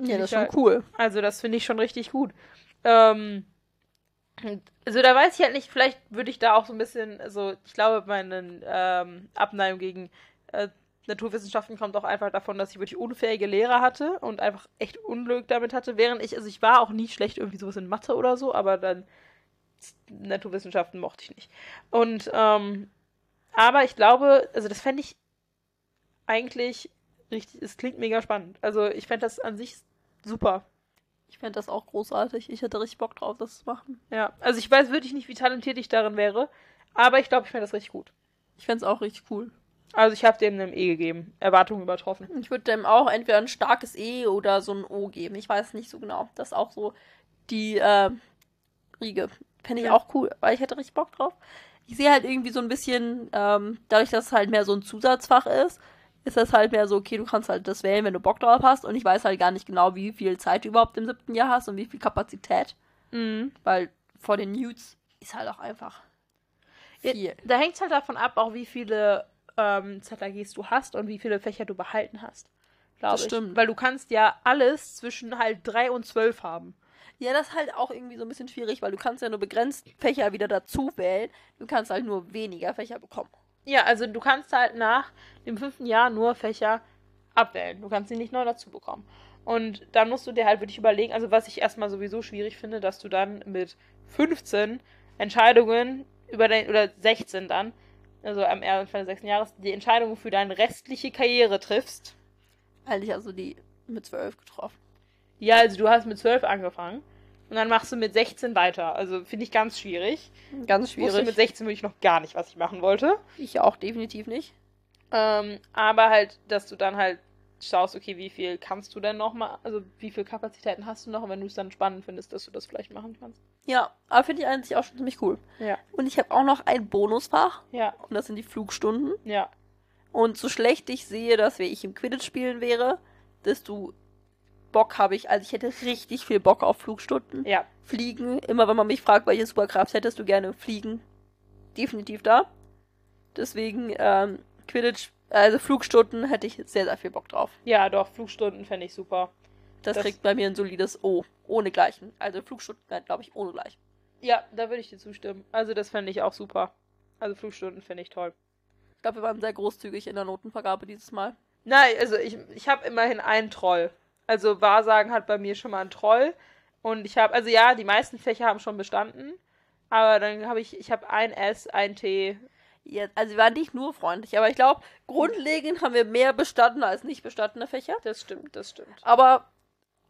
Ja, das ist schon halt, cool. Also, das finde ich schon richtig gut. Ähm, also, da weiß ich halt nicht, vielleicht würde ich da auch so ein bisschen, also, ich glaube, meine ähm, Abneigung gegen äh, Naturwissenschaften kommt auch einfach davon, dass ich wirklich unfähige Lehrer hatte und einfach echt Unglück damit hatte, während ich, also ich war auch nie schlecht irgendwie sowas in Mathe oder so, aber dann Naturwissenschaften mochte ich nicht. Und, ähm, aber ich glaube, also das fände ich eigentlich richtig, es klingt mega spannend. Also ich fände das an sich super. Ich fände das auch großartig. Ich hätte richtig Bock drauf, das zu machen. Ja, also ich weiß wirklich nicht, wie talentiert ich darin wäre, aber ich glaube, ich fände das richtig gut. Ich fände es auch richtig cool. Also ich habe dem einem E gegeben. Erwartungen übertroffen. Ich würde dem auch entweder ein starkes E oder so ein O geben. Ich weiß nicht so genau. Das ist auch so die äh, Riege. Fände ich ja. auch cool, weil ich hätte richtig Bock drauf. Ich sehe halt irgendwie so ein bisschen, ähm, dadurch, dass es halt mehr so ein Zusatzfach ist, ist das halt mehr so, okay, du kannst halt das wählen, wenn du Bock drauf hast. Und ich weiß halt gar nicht genau, wie viel Zeit du überhaupt im siebten Jahr hast und wie viel Kapazität. Mhm. Weil vor den Newts ist halt auch einfach viel. Ja, da hängt es halt davon ab, auch wie viele ähm, ZAGs du hast und wie viele Fächer du behalten hast. Glaube ich. Stimmt. Weil du kannst ja alles zwischen halt 3 und 12 haben. Ja, das ist halt auch irgendwie so ein bisschen schwierig, weil du kannst ja nur begrenzt Fächer wieder dazu wählen. Du kannst halt nur weniger Fächer bekommen. Ja, also du kannst halt nach dem fünften Jahr nur Fächer abwählen. Du kannst sie nicht neu dazu bekommen. Und dann musst du dir halt wirklich überlegen, also was ich erstmal sowieso schwierig finde, dass du dann mit 15 Entscheidungen über dein, oder 16 dann also am Anfang des sechsten Jahres, die Entscheidung für deine restliche Karriere triffst. Eigentlich also die mit zwölf getroffen. Ja, also du hast mit zwölf angefangen und dann machst du mit 16 weiter. Also finde ich ganz schwierig. Ganz schwierig. Ich wusste mit 16 wirklich noch gar nicht, was ich machen wollte. Ich auch definitiv nicht. Ähm, aber halt, dass du dann halt schaust, okay, wie viel kannst du denn noch mal, also wie viel Kapazitäten hast du noch, und wenn du es dann spannend findest, dass du das vielleicht machen kannst. Ja, aber finde ich eigentlich auch schon ziemlich cool. Ja. Und ich habe auch noch ein Bonusfach. Ja. Und das sind die Flugstunden. Ja. Und so schlecht ich sehe, dass wenn ich im Quidditch spielen wäre, desto Bock habe ich. Also ich hätte richtig viel Bock auf Flugstunden. Ja. Fliegen. Immer wenn man mich fragt, welche Superkraft hättest du gerne fliegen. Definitiv da. Deswegen, ähm, Quidditch also Flugstunden hätte ich sehr, sehr viel Bock drauf. Ja, doch, Flugstunden fände ich super. Das, das, kriegt bei mir ein solides O. Ohne Gleichen. Also Flugstunden, glaube ich, ohne Gleichen. Ja, da würde ich dir zustimmen. Also das fände ich auch super. Also Flugstunden finde ich toll. Ich glaube, wir waren sehr großzügig in der Notenvergabe dieses Mal. Nein, also ich, ich habe immerhin einen Troll. Also Wahrsagen hat bei mir schon mal einen Troll. Und ich habe, also ja, die meisten Fächer haben schon bestanden. Aber dann habe ich, ich habe ein S, ein T, ja, also wir waren nicht nur freundlich, aber ich glaube, grundlegend haben wir mehr bestanden als nicht bestandene Fächer. Das stimmt, das stimmt. Aber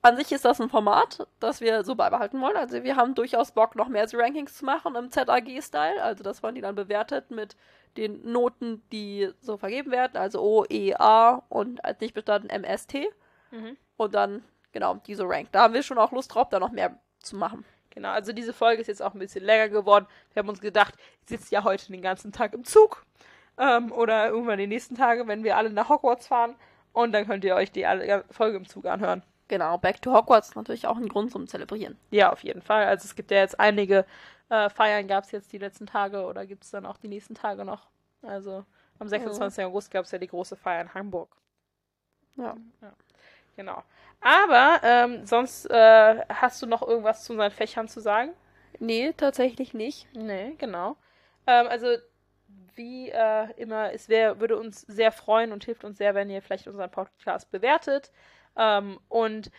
an sich ist das ein Format, das wir so beibehalten wollen. Also wir haben durchaus Bock, noch mehr Rankings zu machen im ZAG-Style. Also das waren die dann bewertet mit den Noten, die so vergeben werden. Also O, E, A und als nicht bestanden MST. Mhm. Und dann, genau, diese Rank. Da haben wir schon auch Lust drauf, da noch mehr zu machen. Genau, also diese Folge ist jetzt auch ein bisschen länger geworden. Wir haben uns gedacht, ich sitze ja heute den ganzen Tag im Zug. Ähm, oder irgendwann die nächsten Tage, wenn wir alle nach Hogwarts fahren. Und dann könnt ihr euch die Folge im Zug anhören. Genau, Back to Hogwarts natürlich auch ein Grund zum Zelebrieren. Ja, auf jeden Fall. Also es gibt ja jetzt einige äh, Feiern, gab es jetzt die letzten Tage oder gibt es dann auch die nächsten Tage noch. Also am 26. Mhm. August gab es ja die große Feier in Hamburg. Ja. ja. Genau. Aber ähm, sonst äh, hast du noch irgendwas zu unseren Fächern zu sagen? Nee, tatsächlich nicht. Nee, genau. Ähm, also wie äh, immer, es wär, würde uns sehr freuen und hilft uns sehr, wenn ihr vielleicht unseren Podcast bewertet. Ähm, und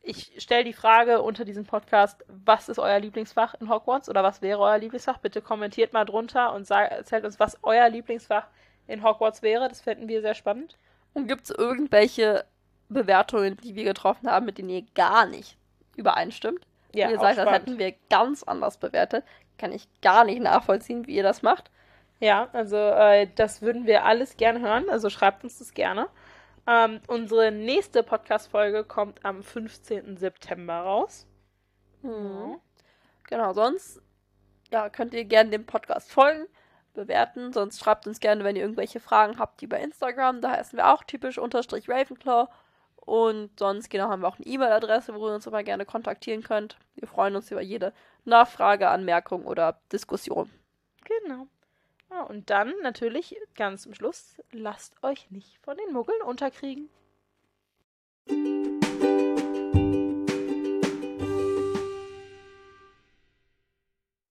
ich stelle die Frage unter diesem Podcast, was ist euer Lieblingsfach in Hogwarts oder was wäre euer Lieblingsfach? Bitte kommentiert mal drunter und sag, erzählt uns, was euer Lieblingsfach in Hogwarts wäre. Das fänden wir sehr spannend. Und gibt es irgendwelche Bewertungen, die wir getroffen haben, mit denen ihr gar nicht übereinstimmt? Ja, ihr sagt, das hätten wir ganz anders bewertet. Kann ich gar nicht nachvollziehen, wie ihr das macht. Ja, also äh, das würden wir alles gerne hören. Also schreibt uns das gerne. Ähm, unsere nächste Podcast-Folge kommt am 15. September raus. Mhm. Genau, sonst ja, könnt ihr gerne dem Podcast folgen, bewerten. Sonst schreibt uns gerne, wenn ihr irgendwelche Fragen habt, die bei Instagram. Da heißen wir auch typisch unterstrich Ravenclaw. Und sonst genau haben wir auch eine E-Mail-Adresse, wo ihr uns immer gerne kontaktieren könnt. Wir freuen uns über jede Nachfrage, Anmerkung oder Diskussion. Genau. Ja, und dann natürlich ganz zum Schluss, lasst euch nicht von den Muggeln unterkriegen.